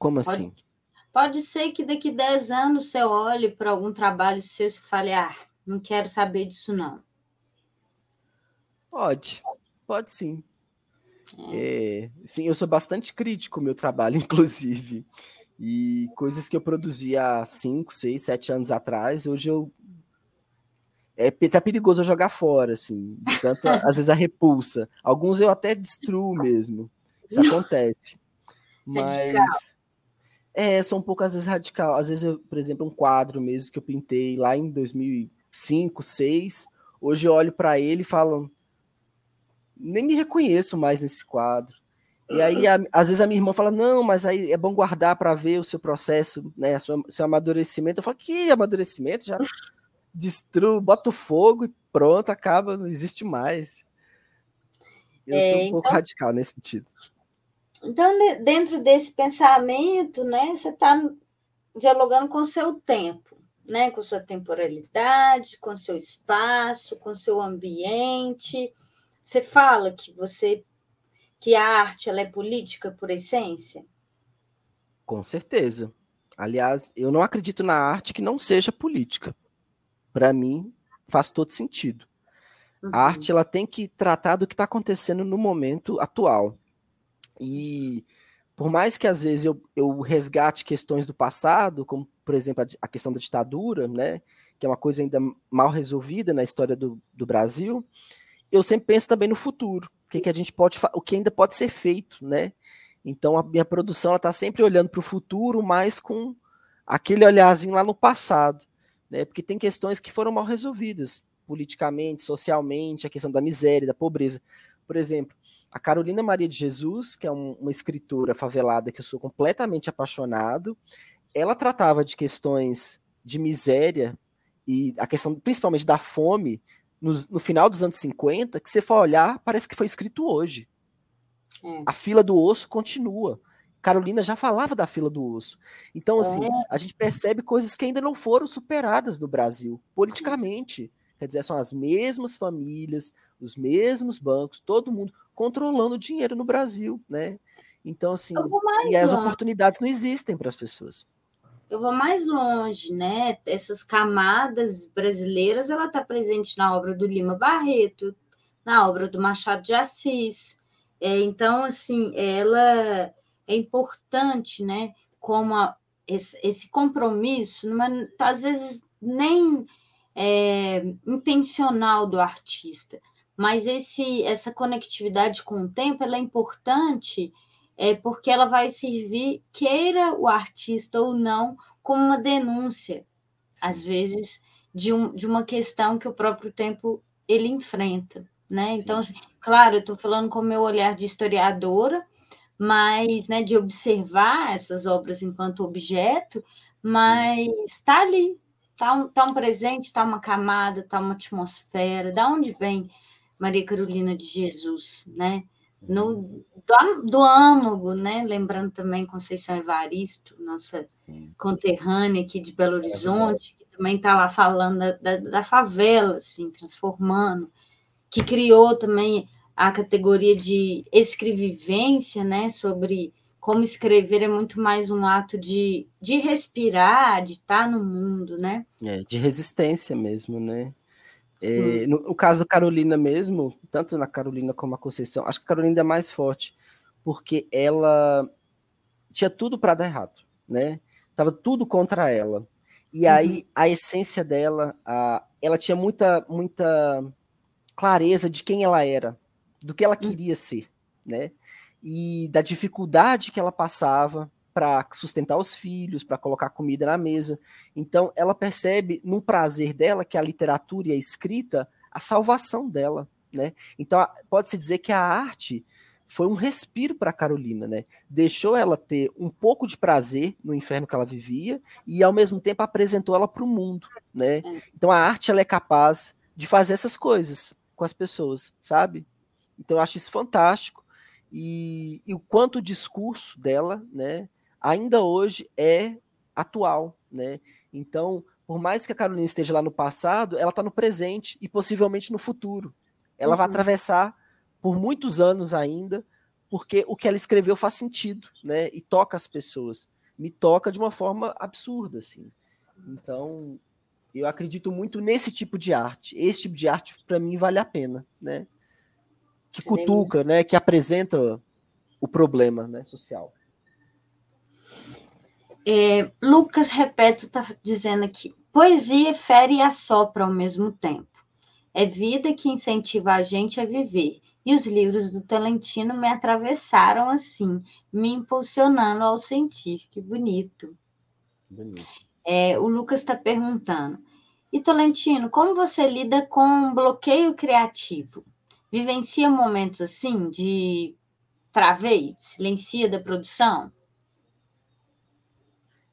Como assim? Pode, pode ser que daqui 10 anos você olhe para algum trabalho seu e fale, ah, não quero saber disso, não. Pode, pode sim. É. É, sim, eu sou bastante crítico com o meu trabalho, inclusive. E coisas que eu produzia há 5, 6, 7 anos atrás, hoje eu. É tá perigoso eu jogar fora, assim. Tanto, às vezes, a repulsa. Alguns eu até destruo mesmo. Isso acontece. Mas. É, sou um pouco, às vezes, radical. Às vezes, eu, por exemplo, um quadro mesmo que eu pintei lá em 2005, 2006. Hoje eu olho para ele e falo. Nem me reconheço mais nesse quadro. E aí, a, às vezes, a minha irmã fala: não, mas aí é bom guardar para ver o seu processo, né? O seu amadurecimento. Eu falo: que amadurecimento? Já destruo, boto fogo e pronto, acaba, não existe mais. Eu é, sou um então, pouco radical nesse sentido. Então, dentro desse pensamento, né, você está dialogando com o seu tempo, né, com sua temporalidade, com seu espaço, com seu ambiente. Você fala que você que a arte ela é política por essência? Com certeza. Aliás, eu não acredito na arte que não seja política. Para mim, faz todo sentido. Uhum. A arte ela tem que tratar do que está acontecendo no momento atual. E por mais que às vezes eu, eu resgate questões do passado, como por exemplo a, a, questão da ditadura, né, que é uma coisa ainda mal resolvida na história do, do Brasil, eu sempre penso também no futuro que, que a gente pode o que ainda pode ser feito, né? Então a minha produção está sempre olhando para o futuro, mas com aquele olharzinho lá no passado, né? Porque tem questões que foram mal resolvidas politicamente, socialmente, a questão da miséria, da pobreza. Por exemplo, a Carolina Maria de Jesus, que é um, uma escritora favelada que eu sou completamente apaixonado, ela tratava de questões de miséria e a questão principalmente da fome no, no final dos anos 50, que você for olhar, parece que foi escrito hoje. É. A fila do osso continua. Carolina já falava da fila do osso. Então, assim, é. a gente percebe coisas que ainda não foram superadas no Brasil, politicamente. Quer dizer, são as mesmas famílias, os mesmos bancos, todo mundo controlando o dinheiro no Brasil, né? Então, assim, e as oportunidades não existem para as pessoas. Eu vou mais longe, né? Essas camadas brasileiras, ela está presente na obra do Lima Barreto, na obra do Machado de Assis, é, então, assim, ela é importante, né? Como a, esse, esse, compromisso, numa, às vezes nem é, intencional do artista, mas esse, essa conectividade com o tempo ela é importante é, porque ela vai servir, queira o artista ou não, como uma denúncia, às vezes, de, um, de uma questão que o próprio tempo ele enfrenta né? Então, assim, claro, eu estou falando com o meu olhar de historiadora, mas né, de observar essas obras enquanto objeto, mas está ali, está um, tá um presente, está uma camada, está uma atmosfera, da onde vem Maria Carolina de Jesus, né? No, uhum. do, do âmago, né? Lembrando também Conceição Evaristo, nossa Sim. conterrânea aqui de Belo Horizonte, que também está lá falando da, da, da favela, assim, transformando que criou também a categoria de escrevivência, né, sobre como escrever é muito mais um ato de, de respirar, de estar no mundo, né? É, de resistência mesmo, né? É, no, no, caso da Carolina mesmo, tanto na Carolina como a Conceição, acho que a Carolina é mais forte, porque ela tinha tudo para dar errado, né? Tava tudo contra ela. E uhum. aí a essência dela, a, ela tinha muita, muita clareza de quem ela era, do que ela hum. queria ser, né? E da dificuldade que ela passava para sustentar os filhos, para colocar comida na mesa. Então, ela percebe no prazer dela, que a literatura e a escrita, a salvação dela, né? Então, pode-se dizer que a arte foi um respiro para Carolina, né? Deixou ela ter um pouco de prazer no inferno que ela vivia e ao mesmo tempo apresentou ela para o mundo, né? É. Então a arte ela é capaz de fazer essas coisas com as pessoas, sabe? Então eu acho isso fantástico. E, e o quanto o discurso dela, né, ainda hoje é atual, né? Então, por mais que a Carolina esteja lá no passado, ela está no presente e possivelmente no futuro. Ela uhum. vai atravessar por muitos anos ainda, porque o que ela escreveu faz sentido, né? E toca as pessoas. Me toca de uma forma absurda, assim. Então, eu acredito muito nesse tipo de arte. Esse tipo de arte, para mim, vale a pena, né? Que cutuca, né? Que apresenta o problema né, social. É, Lucas Repeto está dizendo aqui: poesia fere e assopra ao mesmo tempo. É vida que incentiva a gente a viver. E os livros do Tolentino me atravessaram assim, me impulsionando ao sentir. Que bonito. Bonito. É, o Lucas está perguntando. E Tolentino, como você lida com bloqueio criativo? Vivencia momentos assim de travei, silencia da produção?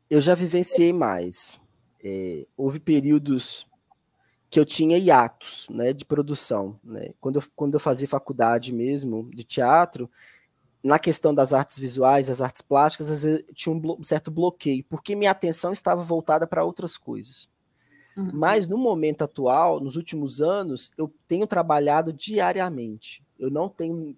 Eu já vivenciei mais. É, houve períodos que eu tinha hiatos né, de produção. Né? Quando, eu, quando eu fazia faculdade mesmo de teatro, na questão das artes visuais, das artes plásticas, às vezes tinha um, um certo bloqueio, porque minha atenção estava voltada para outras coisas. Uhum. Mas no momento atual, nos últimos anos, eu tenho trabalhado diariamente. Eu não tenho.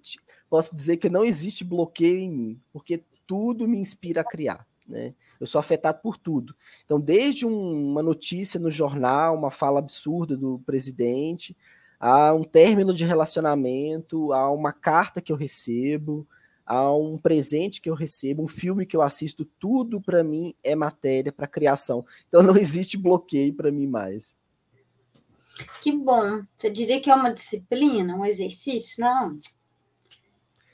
Posso dizer que não existe bloqueio em mim, porque tudo me inspira a criar. Né? Eu sou afetado por tudo. Então, desde um, uma notícia no jornal, uma fala absurda do presidente, a um término de relacionamento, a uma carta que eu recebo, a um presente que eu recebo, um filme que eu assisto, tudo para mim é matéria para criação. Então não existe bloqueio para mim mais. Que bom. Você diria que é uma disciplina, um exercício? Não.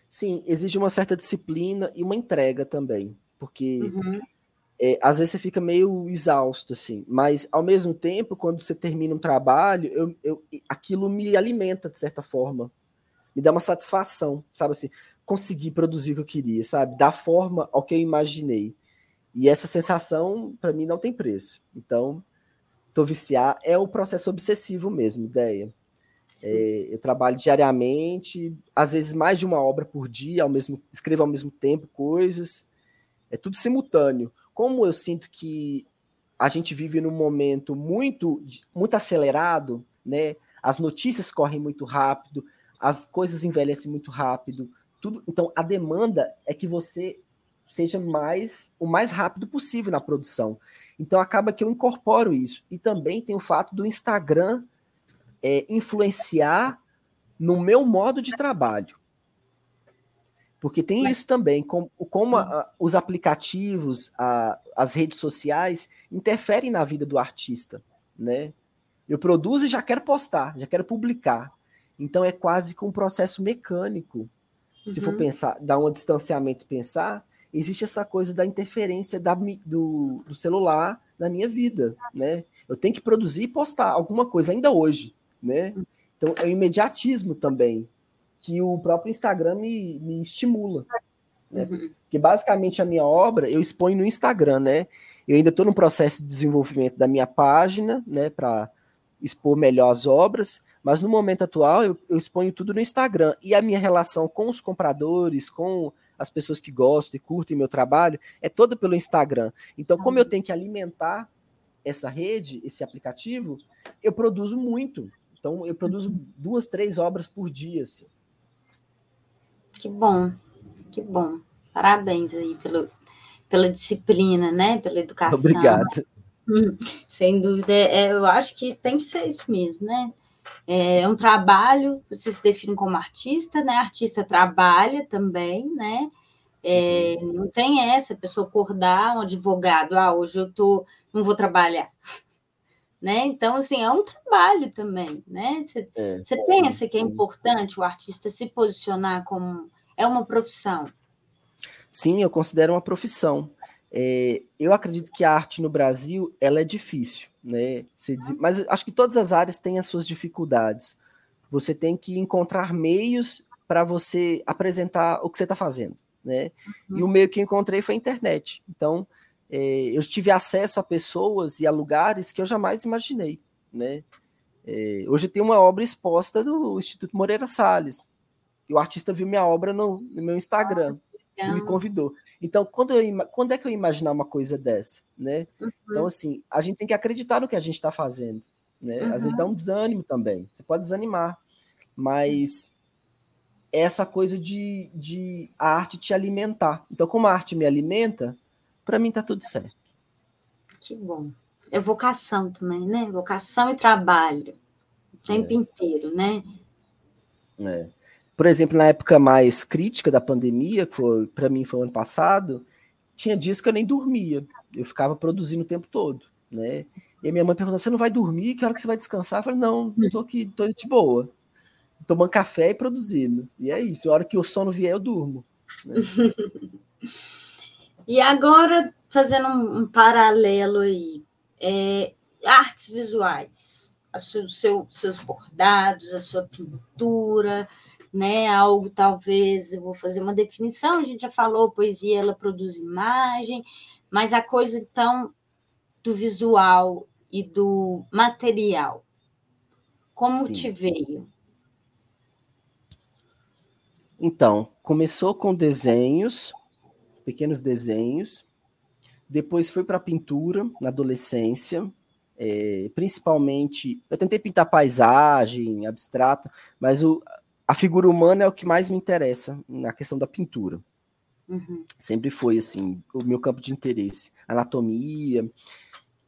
Sim, exige uma certa disciplina e uma entrega também, porque uhum. É, às vezes você fica meio exausto, assim, mas ao mesmo tempo, quando você termina um trabalho, eu, eu, aquilo me alimenta de certa forma, me dá uma satisfação, sabe assim, conseguir produzir o que eu queria, sabe, da forma ao que eu imaginei. E essa sensação, para mim, não tem preço. Então, tô viciar é o processo obsessivo mesmo, ideia. É, eu trabalho diariamente, às vezes mais de uma obra por dia, ao mesmo, escrevo ao mesmo tempo coisas. É tudo simultâneo. Como eu sinto que a gente vive num momento muito, muito acelerado, né? As notícias correm muito rápido, as coisas envelhecem muito rápido, tudo. Então a demanda é que você seja mais o mais rápido possível na produção. Então acaba que eu incorporo isso. E também tem o fato do Instagram é, influenciar no meu modo de trabalho. Porque tem isso também, como, como a, os aplicativos, a, as redes sociais interferem na vida do artista, né? Eu produzo e já quero postar, já quero publicar. Então é quase que um processo mecânico. Uhum. Se for uhum. pensar, dar um distanciamento e pensar, existe essa coisa da interferência da, do, do celular na minha vida, né? Eu tenho que produzir e postar alguma coisa ainda hoje né? Então é o imediatismo também que o próprio Instagram me, me estimula, né? Uhum. Porque basicamente a minha obra eu exponho no Instagram, né? Eu ainda estou no processo de desenvolvimento da minha página, né, para expor melhor as obras, mas no momento atual eu, eu exponho tudo no Instagram e a minha relação com os compradores, com as pessoas que gostam e curtem meu trabalho, é toda pelo Instagram. Então, como eu tenho que alimentar essa rede, esse aplicativo, eu produzo muito. Então, eu produzo duas, três obras por dia. Assim. Que bom, que bom. Parabéns aí pelo, pela disciplina, né? Pela educação. Obrigado. Hum, sem dúvida, é, eu acho que tem que ser isso mesmo, né? É um trabalho, você se define como artista, né? Artista trabalha também, né? É, uhum. não tem essa pessoa acordar um advogado, ah, hoje eu tô, não vou trabalhar né? Então, assim, é um trabalho também, né? Você, é, você pensa sim, que é importante o artista se posicionar como é uma profissão? Sim, eu considero uma profissão. É, eu acredito que a arte no Brasil ela é difícil, né? Diz, mas acho que todas as áreas têm as suas dificuldades. Você tem que encontrar meios para você apresentar o que você está fazendo, né? Uhum. E o meio que encontrei foi a internet. Então, é, eu tive acesso a pessoas e a lugares que eu jamais imaginei, né? É, hoje tem uma obra exposta no Instituto Moreira Salles. E o artista viu minha obra no, no meu Instagram ah, e me convidou. Então, quando, eu, quando é que eu imaginar uma coisa dessa, né? Uhum. Então, assim, a gente tem que acreditar no que a gente está fazendo, né? Uhum. Às vezes dá um desânimo também. Você pode desanimar, mas essa coisa de, de a arte te alimentar. Então, como a arte me alimenta, para mim tá tudo certo. Que bom. É vocação também, né? Vocação e trabalho. O tempo é. inteiro, né? É. Por exemplo, na época mais crítica da pandemia, que foi para mim foi o ano passado, tinha dias que eu nem dormia. Eu ficava produzindo o tempo todo, né? E a minha mãe perguntou: "Você não vai dormir? Que hora que você vai descansar?" Eu falei: "Não, estou aqui, tô de boa. Tomando café e produzindo". E é isso. A hora que o sono vier, eu durmo. Né? E agora, fazendo um, um paralelo aí, é, artes visuais, seu, seu, seus bordados, a sua pintura, né? Algo talvez, eu vou fazer uma definição, a gente já falou, poesia ela produz imagem, mas a coisa então do visual e do material, como Sim. te veio? Então, começou com desenhos, pequenos desenhos. Depois fui para pintura na adolescência, é, principalmente. Eu tentei pintar paisagem, abstrato, mas o, a figura humana é o que mais me interessa na questão da pintura. Uhum. Sempre foi assim o meu campo de interesse, anatomia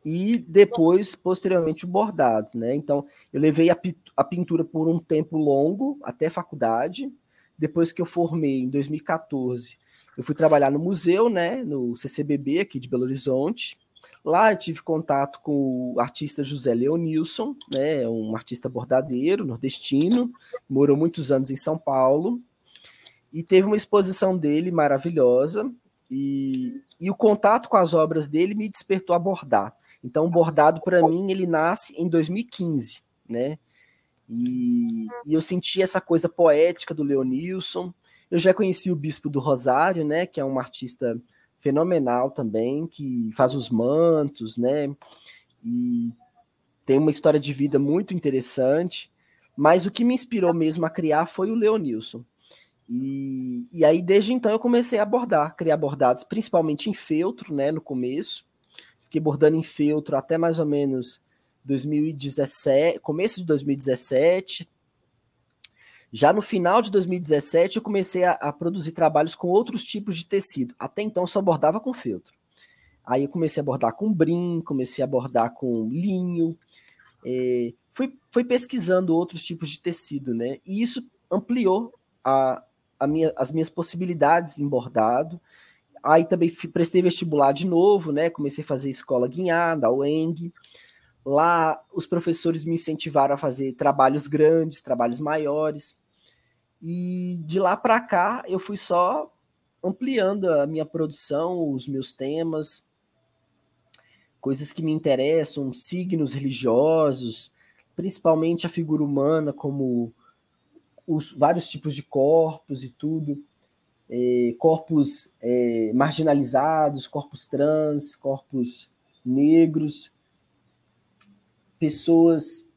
e depois posteriormente o bordado, né? Então eu levei a, a pintura por um tempo longo até faculdade. Depois que eu formei em 2014, eu fui trabalhar no museu, né, no CCBB aqui de Belo Horizonte. Lá eu tive contato com o artista José Leonilson, né, um artista bordadeiro, nordestino, morou muitos anos em São Paulo. e teve uma exposição dele maravilhosa, e, e o contato com as obras dele me despertou a bordar. Então, o bordado, para mim, ele nasce em 2015, né? E, e, eu senti essa coisa poética do Leonilson. Eu já conheci o Bispo do Rosário, né? Que é um artista fenomenal também, que faz os mantos, né? E tem uma história de vida muito interessante. Mas o que me inspirou mesmo a criar foi o Leonilson. E, e aí, desde então, eu comecei a bordar, criar bordados, principalmente em feltro, né, no começo. Fiquei bordando em feltro até mais ou menos 2017, começo de 2017. Já no final de 2017, eu comecei a, a produzir trabalhos com outros tipos de tecido. Até então, só bordava com feltro. Aí eu comecei a bordar com brim, comecei a bordar com linho, é, fui, fui pesquisando outros tipos de tecido, né? E isso ampliou a, a minha, as minhas possibilidades em bordado. Aí também prestei vestibular de novo, né? Comecei a fazer escola guinhada, a UENG. Lá os professores me incentivaram a fazer trabalhos grandes, trabalhos maiores. E de lá para cá eu fui só ampliando a minha produção, os meus temas, coisas que me interessam, signos religiosos, principalmente a figura humana como os vários tipos de corpos e tudo, é, corpos é, marginalizados, corpos trans, corpos negros, pessoas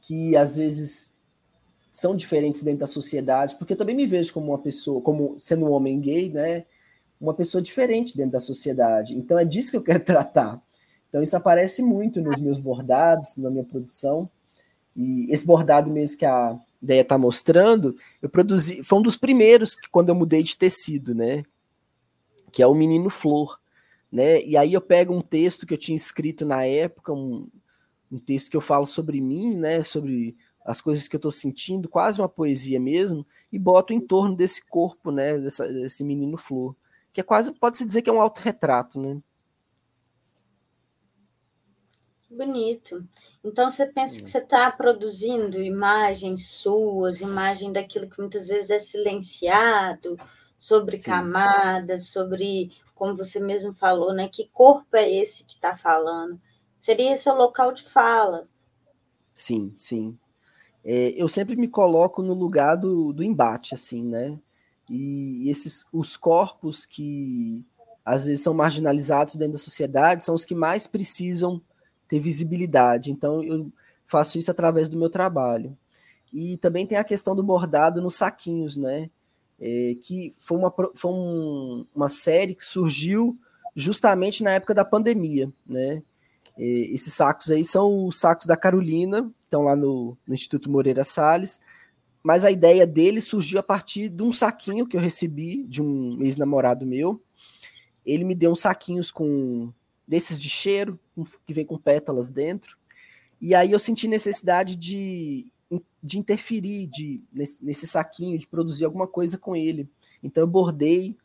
que às vezes são diferentes dentro da sociedade, porque eu também me vejo como uma pessoa, como sendo um homem gay, né? Uma pessoa diferente dentro da sociedade. Então é disso que eu quero tratar. Então isso aparece muito nos meus bordados, na minha produção. E esse bordado mesmo que a ideia está mostrando, eu produzi, foi um dos primeiros que, quando eu mudei de tecido, né? Que é o Menino Flor, né? E aí eu pego um texto que eu tinha escrito na época, um, um texto que eu falo sobre mim, né? Sobre as coisas que eu estou sentindo, quase uma poesia mesmo, e boto em torno desse corpo, né? Dessa, desse Menino Flor, que é quase, pode-se dizer que é um autorretrato, né? Bonito. Então você pensa que hum. você está produzindo imagens suas, imagem daquilo que muitas vezes é silenciado, sobre sim, camadas, sim. sobre, como você mesmo falou, né? Que corpo é esse que está falando? Seria esse o local de fala. Sim, sim. É, eu sempre me coloco no lugar do, do embate, assim, né? E esses os corpos que às vezes são marginalizados dentro da sociedade são os que mais precisam ter visibilidade. Então, eu faço isso através do meu trabalho. E também tem a questão do bordado nos saquinhos, né? É, que foi, uma, foi um, uma série que surgiu justamente na época da pandemia, né? É, esses sacos aí são os sacos da Carolina, estão lá no, no Instituto Moreira Salles, mas a ideia dele surgiu a partir de um saquinho que eu recebi de um ex-namorado meu. Ele me deu uns saquinhos com desses de cheiro, que vem com pétalas dentro. E aí eu senti necessidade de, de interferir de, nesse, nesse saquinho, de produzir alguma coisa com ele. Então eu bordei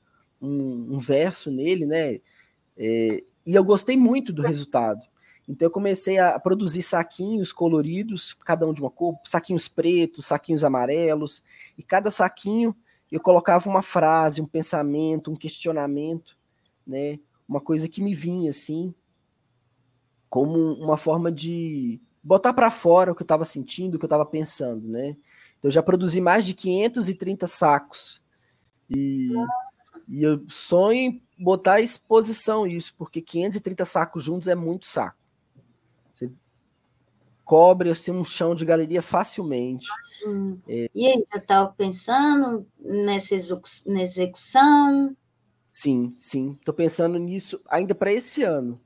um, um verso nele, né? É, e eu gostei muito do resultado. Então eu comecei a produzir saquinhos coloridos, cada um de uma cor, saquinhos pretos, saquinhos amarelos, e cada saquinho eu colocava uma frase, um pensamento, um questionamento, né? uma coisa que me vinha assim, como uma forma de botar para fora o que eu estava sentindo, o que eu estava pensando, né? Então, eu já produzi mais de 530 sacos. E, e eu sonho em botar à exposição isso, porque 530 sacos juntos é muito saco. Cobre assim, um chão de galeria facilmente. É... E aí, já estava pensando nessa execução? Sim, sim. Estou pensando nisso ainda para esse ano.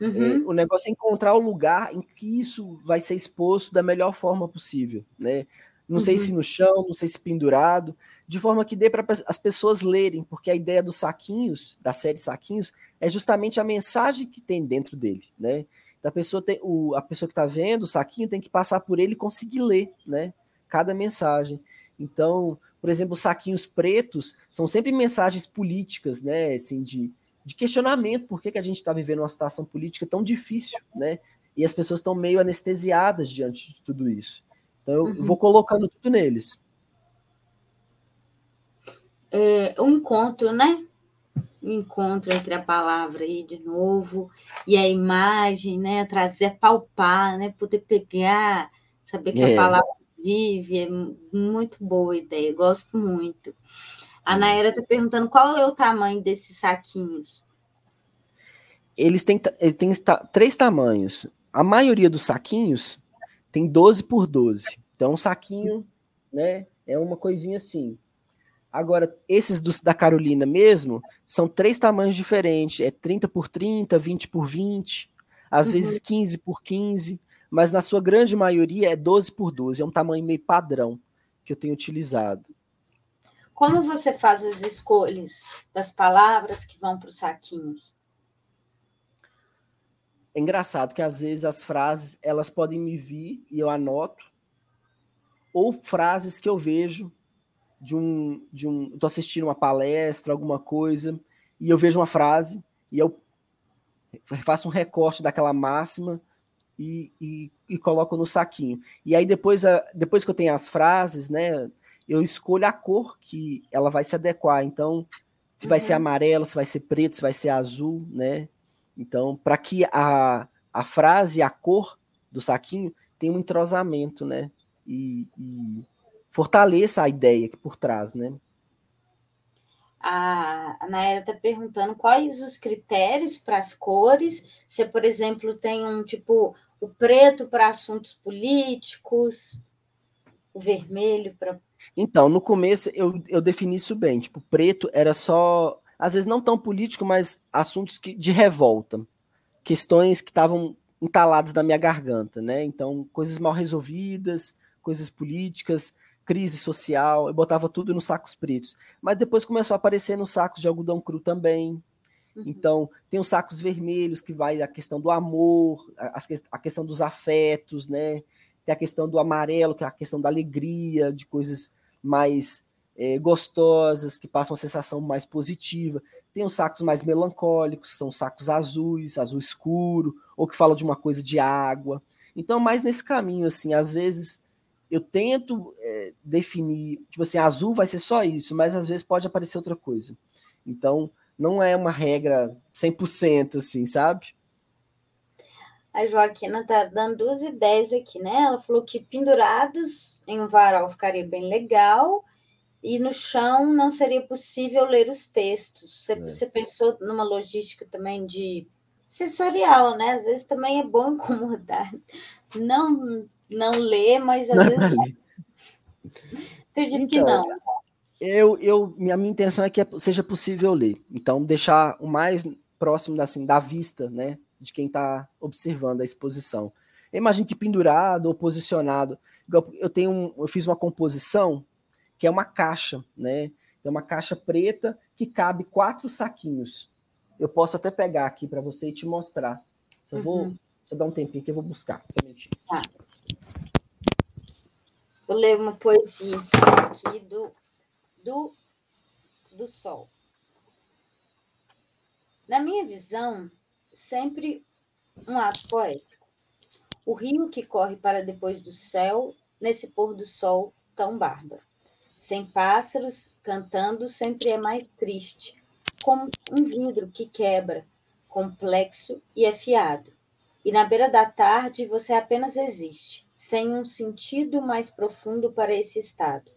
É, uhum. É, o negócio é encontrar o lugar em que isso vai ser exposto da melhor forma possível, né? Não uhum. sei se no chão, não sei se pendurado, de forma que dê para as pessoas lerem, porque a ideia dos saquinhos, da série Saquinhos, é justamente a mensagem que tem dentro dele, né? Da pessoa tem, o, a pessoa que está vendo o saquinho tem que passar por ele e conseguir ler, né? Cada mensagem. Então, por exemplo, os saquinhos pretos são sempre mensagens políticas, né? Assim, de, de questionamento, por que, que a gente está vivendo uma situação política tão difícil, né? E as pessoas estão meio anestesiadas diante de tudo isso. Então eu uhum. vou colocando tudo neles. é, um encontro, né? Encontro entre a palavra aí de novo e a imagem, né? Trazer, palpar, né? Poder pegar, saber que é. a palavra vive, é muito boa ideia, gosto muito. A Naira está perguntando qual é o tamanho desses saquinhos. Eles têm, ele tem três tamanhos. A maioria dos saquinhos tem 12 por 12. Então, um saquinho, né, é uma coisinha assim. Agora, esses dos, da Carolina mesmo, são três tamanhos diferentes. É 30 por 30, 20 por 20, às uhum. vezes 15 por 15, mas na sua grande maioria é 12 por 12. É um tamanho meio padrão que eu tenho utilizado. Como você faz as escolhas das palavras que vão para os saquinhos? É engraçado que às vezes as frases elas podem me vir e eu anoto, ou frases que eu vejo de um de um, estou assistindo uma palestra, alguma coisa e eu vejo uma frase e eu faço um recorte daquela máxima e, e, e coloco no saquinho. E aí depois, depois que eu tenho as frases, né, eu escolho a cor que ela vai se adequar. Então, se uhum. vai ser uhum. amarelo, se vai ser preto, se vai ser azul, né? Então, para que a, a frase e a cor do saquinho tenha um entrosamento, né? E, e fortaleça a ideia que por trás, né? A, Naira está perguntando quais os critérios para as cores. Se, por exemplo, tem um tipo o preto para assuntos políticos, o vermelho para então, no começo eu, eu defini isso bem. Tipo, preto era só, às vezes não tão político, mas assuntos que, de revolta. Questões que estavam entaladas na minha garganta, né? Então, coisas mal resolvidas, coisas políticas, crise social, eu botava tudo nos sacos pretos. Mas depois começou a aparecer nos sacos de algodão cru também. Uhum. Então, tem os sacos vermelhos, que vai a questão do amor, a, a questão dos afetos, né? tem a questão do amarelo, que é a questão da alegria, de coisas mais é, gostosas, que passam uma sensação mais positiva. Tem os sacos mais melancólicos, são sacos azuis, azul escuro, ou que falam de uma coisa de água. Então, mais nesse caminho, assim, às vezes eu tento é, definir, tipo assim, azul vai ser só isso, mas às vezes pode aparecer outra coisa. Então, não é uma regra 100%, assim, sabe? A Joaquina tá dando duas ideias aqui, né? Ela falou que pendurados em um varal ficaria bem legal e no chão não seria possível ler os textos. Você, é. você pensou numa logística também de sensorial, né? Às vezes também é bom incomodar. Não, não ler, mas às não, vezes. Acredito então, que não. Eu, eu, minha, minha intenção é que seja possível ler. Então, deixar o mais próximo assim, da vista, né? de quem está observando a exposição. Eu imagino que pendurado ou posicionado. Eu tenho um, eu fiz uma composição que é uma caixa, né? É uma caixa preta que cabe quatro saquinhos. Eu posso até pegar aqui para você e te mostrar. Só uhum. vou só dar um tempinho que eu vou buscar. Tá. Vou ler uma poesia aqui do, do, do sol. Na minha visão, sempre um ato poético. O rio que corre para depois do céu, nesse pôr do sol tão bárbaro. Sem pássaros cantando, sempre é mais triste, como um vidro que quebra, complexo e afiado. E na beira da tarde você apenas existe, sem um sentido mais profundo para esse estado.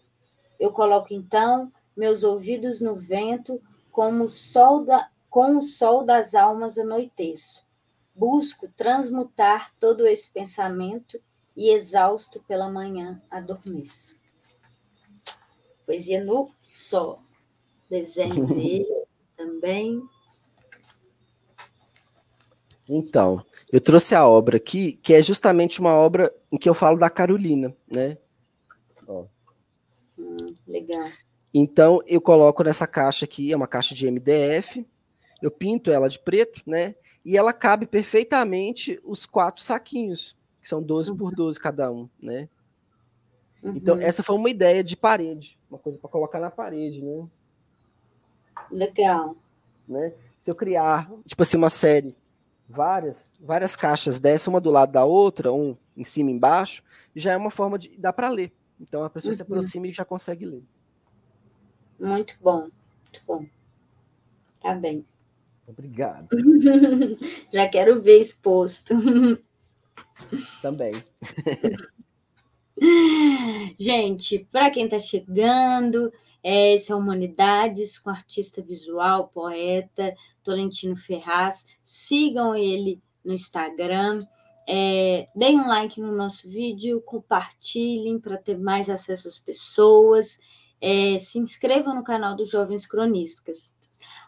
Eu coloco então meus ouvidos no vento, como o sol da, com o sol das almas anoiteço. Busco transmutar todo esse pensamento e, exausto pela manhã, adormeço. Poesia no sol. Desenho dele também. Então, eu trouxe a obra aqui, que é justamente uma obra em que eu falo da Carolina, né? Ó. Hum, legal. Então, eu coloco nessa caixa aqui, é uma caixa de MDF, eu pinto ela de preto, né? E ela cabe perfeitamente os quatro saquinhos, que são 12 por 12 uhum. cada um, né? Uhum. Então, essa foi uma ideia de parede, uma coisa para colocar na parede, né? Legal. Né? Se eu criar, tipo assim, uma série, várias, várias caixas dessa, uma do lado da outra, um em cima e embaixo, já é uma forma de. dá para ler. Então a pessoa uhum. se aproxima e já consegue ler. Muito bom, muito bom. Parabéns. Obrigado. Já quero ver exposto. Também. Gente, para quem está chegando, esse é Humanidades com artista visual, poeta Tolentino Ferraz. Sigam ele no Instagram. É, deem um like no nosso vídeo, compartilhem para ter mais acesso às pessoas. É, se inscrevam no canal dos Jovens Cronistas.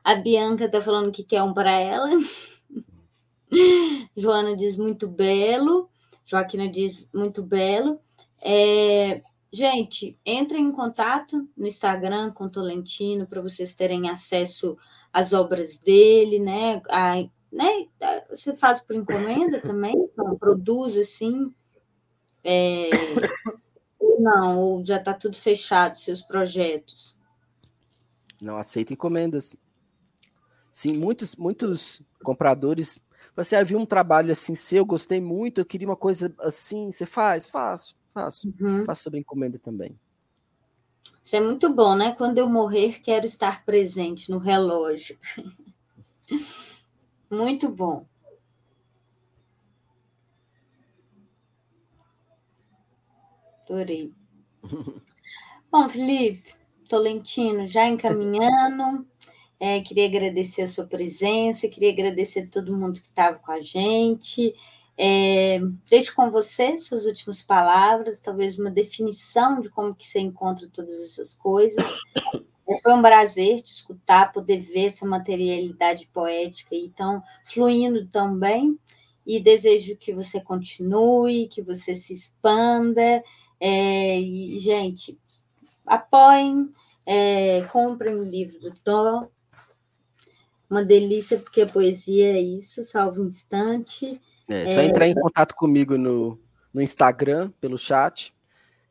A Bianca está falando que quer um para ela. Joana diz muito belo. Joaquina diz muito belo. É, gente, entrem em contato no Instagram com o Tolentino para vocês terem acesso às obras dele, né? A, né? Você faz por encomenda também? Então, produz assim? É, não, ou já está tudo fechado, seus projetos? Não aceita encomendas. Sim, muitos, muitos compradores. Você havia um trabalho assim seu, gostei muito, eu queria uma coisa assim, você faz? Faço. Faço. Uhum. Faço sobre encomenda também. Isso é muito bom, né? Quando eu morrer, quero estar presente no relógio. muito bom. Adorei. Bom, Felipe, Tolentino, já encaminhando. É, queria agradecer a sua presença, queria agradecer a todo mundo que estava com a gente. É, deixo com você suas últimas palavras, talvez uma definição de como que você encontra todas essas coisas. É, foi um prazer te escutar, poder ver essa materialidade poética e tão fluindo tão bem. E desejo que você continue, que você se expanda. É, e, gente, apoiem, é, comprem o livro do Tom. Uma delícia, porque a poesia é isso, salvo um instante. É, só é... entrar em contato comigo no, no Instagram, pelo chat,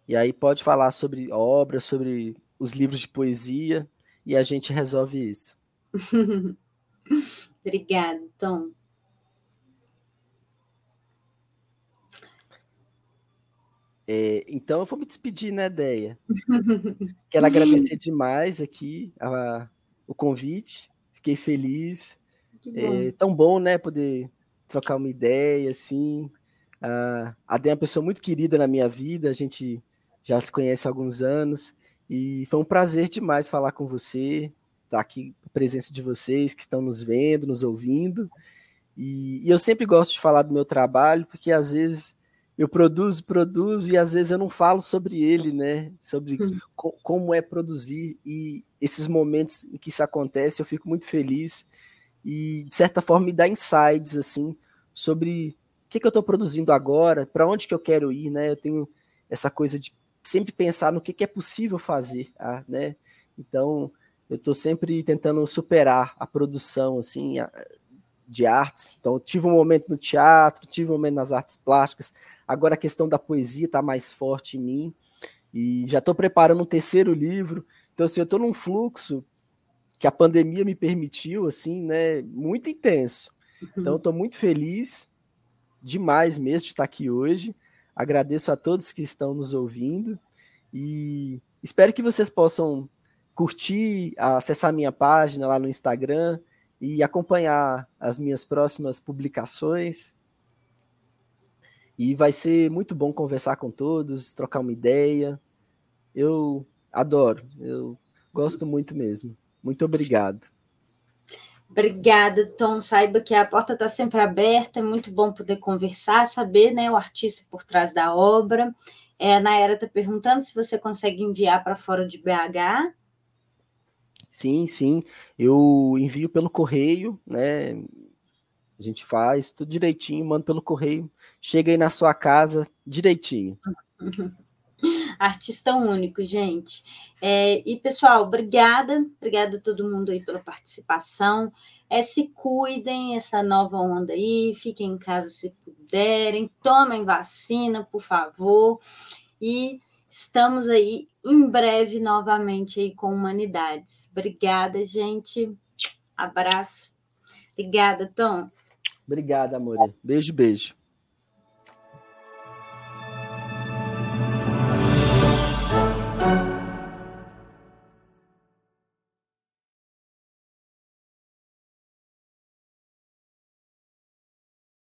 e aí pode falar sobre obras, sobre os livros de poesia, e a gente resolve isso. Obrigada, Tom. É, então eu vou me despedir, né, Deia? Quero agradecer demais aqui a, o convite. Fiquei feliz. É tão bom, né, poder trocar uma ideia, assim. Uh, a Dé é uma pessoa muito querida na minha vida, a gente já se conhece há alguns anos, e foi um prazer demais falar com você, estar tá aqui, a presença de vocês que estão nos vendo, nos ouvindo. E, e, eu sempre gosto de falar do meu trabalho, porque às vezes eu produzo, produzo, e às vezes eu não falo sobre ele, né? Sobre co como é produzir. E esses momentos em que isso acontece, eu fico muito feliz e, de certa forma, me dá insights, assim, sobre o que, que eu estou produzindo agora, para onde que eu quero ir, né? Eu tenho essa coisa de sempre pensar no que, que é possível fazer, ah, né? Então, eu estou sempre tentando superar a produção, assim, de artes. Então, tive um momento no teatro, tive um momento nas artes plásticas, agora a questão da poesia está mais forte em mim, e já estou preparando um terceiro livro. Então, assim, eu estou num fluxo que a pandemia me permitiu, assim, né, muito intenso. Então, estou muito feliz, demais mesmo, de estar aqui hoje. Agradeço a todos que estão nos ouvindo e espero que vocês possam curtir, acessar minha página lá no Instagram e acompanhar as minhas próximas publicações. E vai ser muito bom conversar com todos, trocar uma ideia. Eu adoro, eu gosto muito mesmo. Muito obrigado. Obrigada, Tom. Saiba que a porta está sempre aberta, é muito bom poder conversar, saber né, o artista por trás da obra. É, a Nayara está perguntando se você consegue enviar para fora de BH. Sim, sim. Eu envio pelo correio, né? A gente faz tudo direitinho, mando pelo correio. Chega aí na sua casa direitinho. Artista único, gente. É, e, pessoal, obrigada. Obrigada a todo mundo aí pela participação. É, se cuidem essa nova onda aí, fiquem em casa se puderem, tomem vacina, por favor. E estamos aí em breve novamente aí com Humanidades. Obrigada, gente. Abraço. Obrigada, Tom. Obrigada, amor. Beijo, beijo.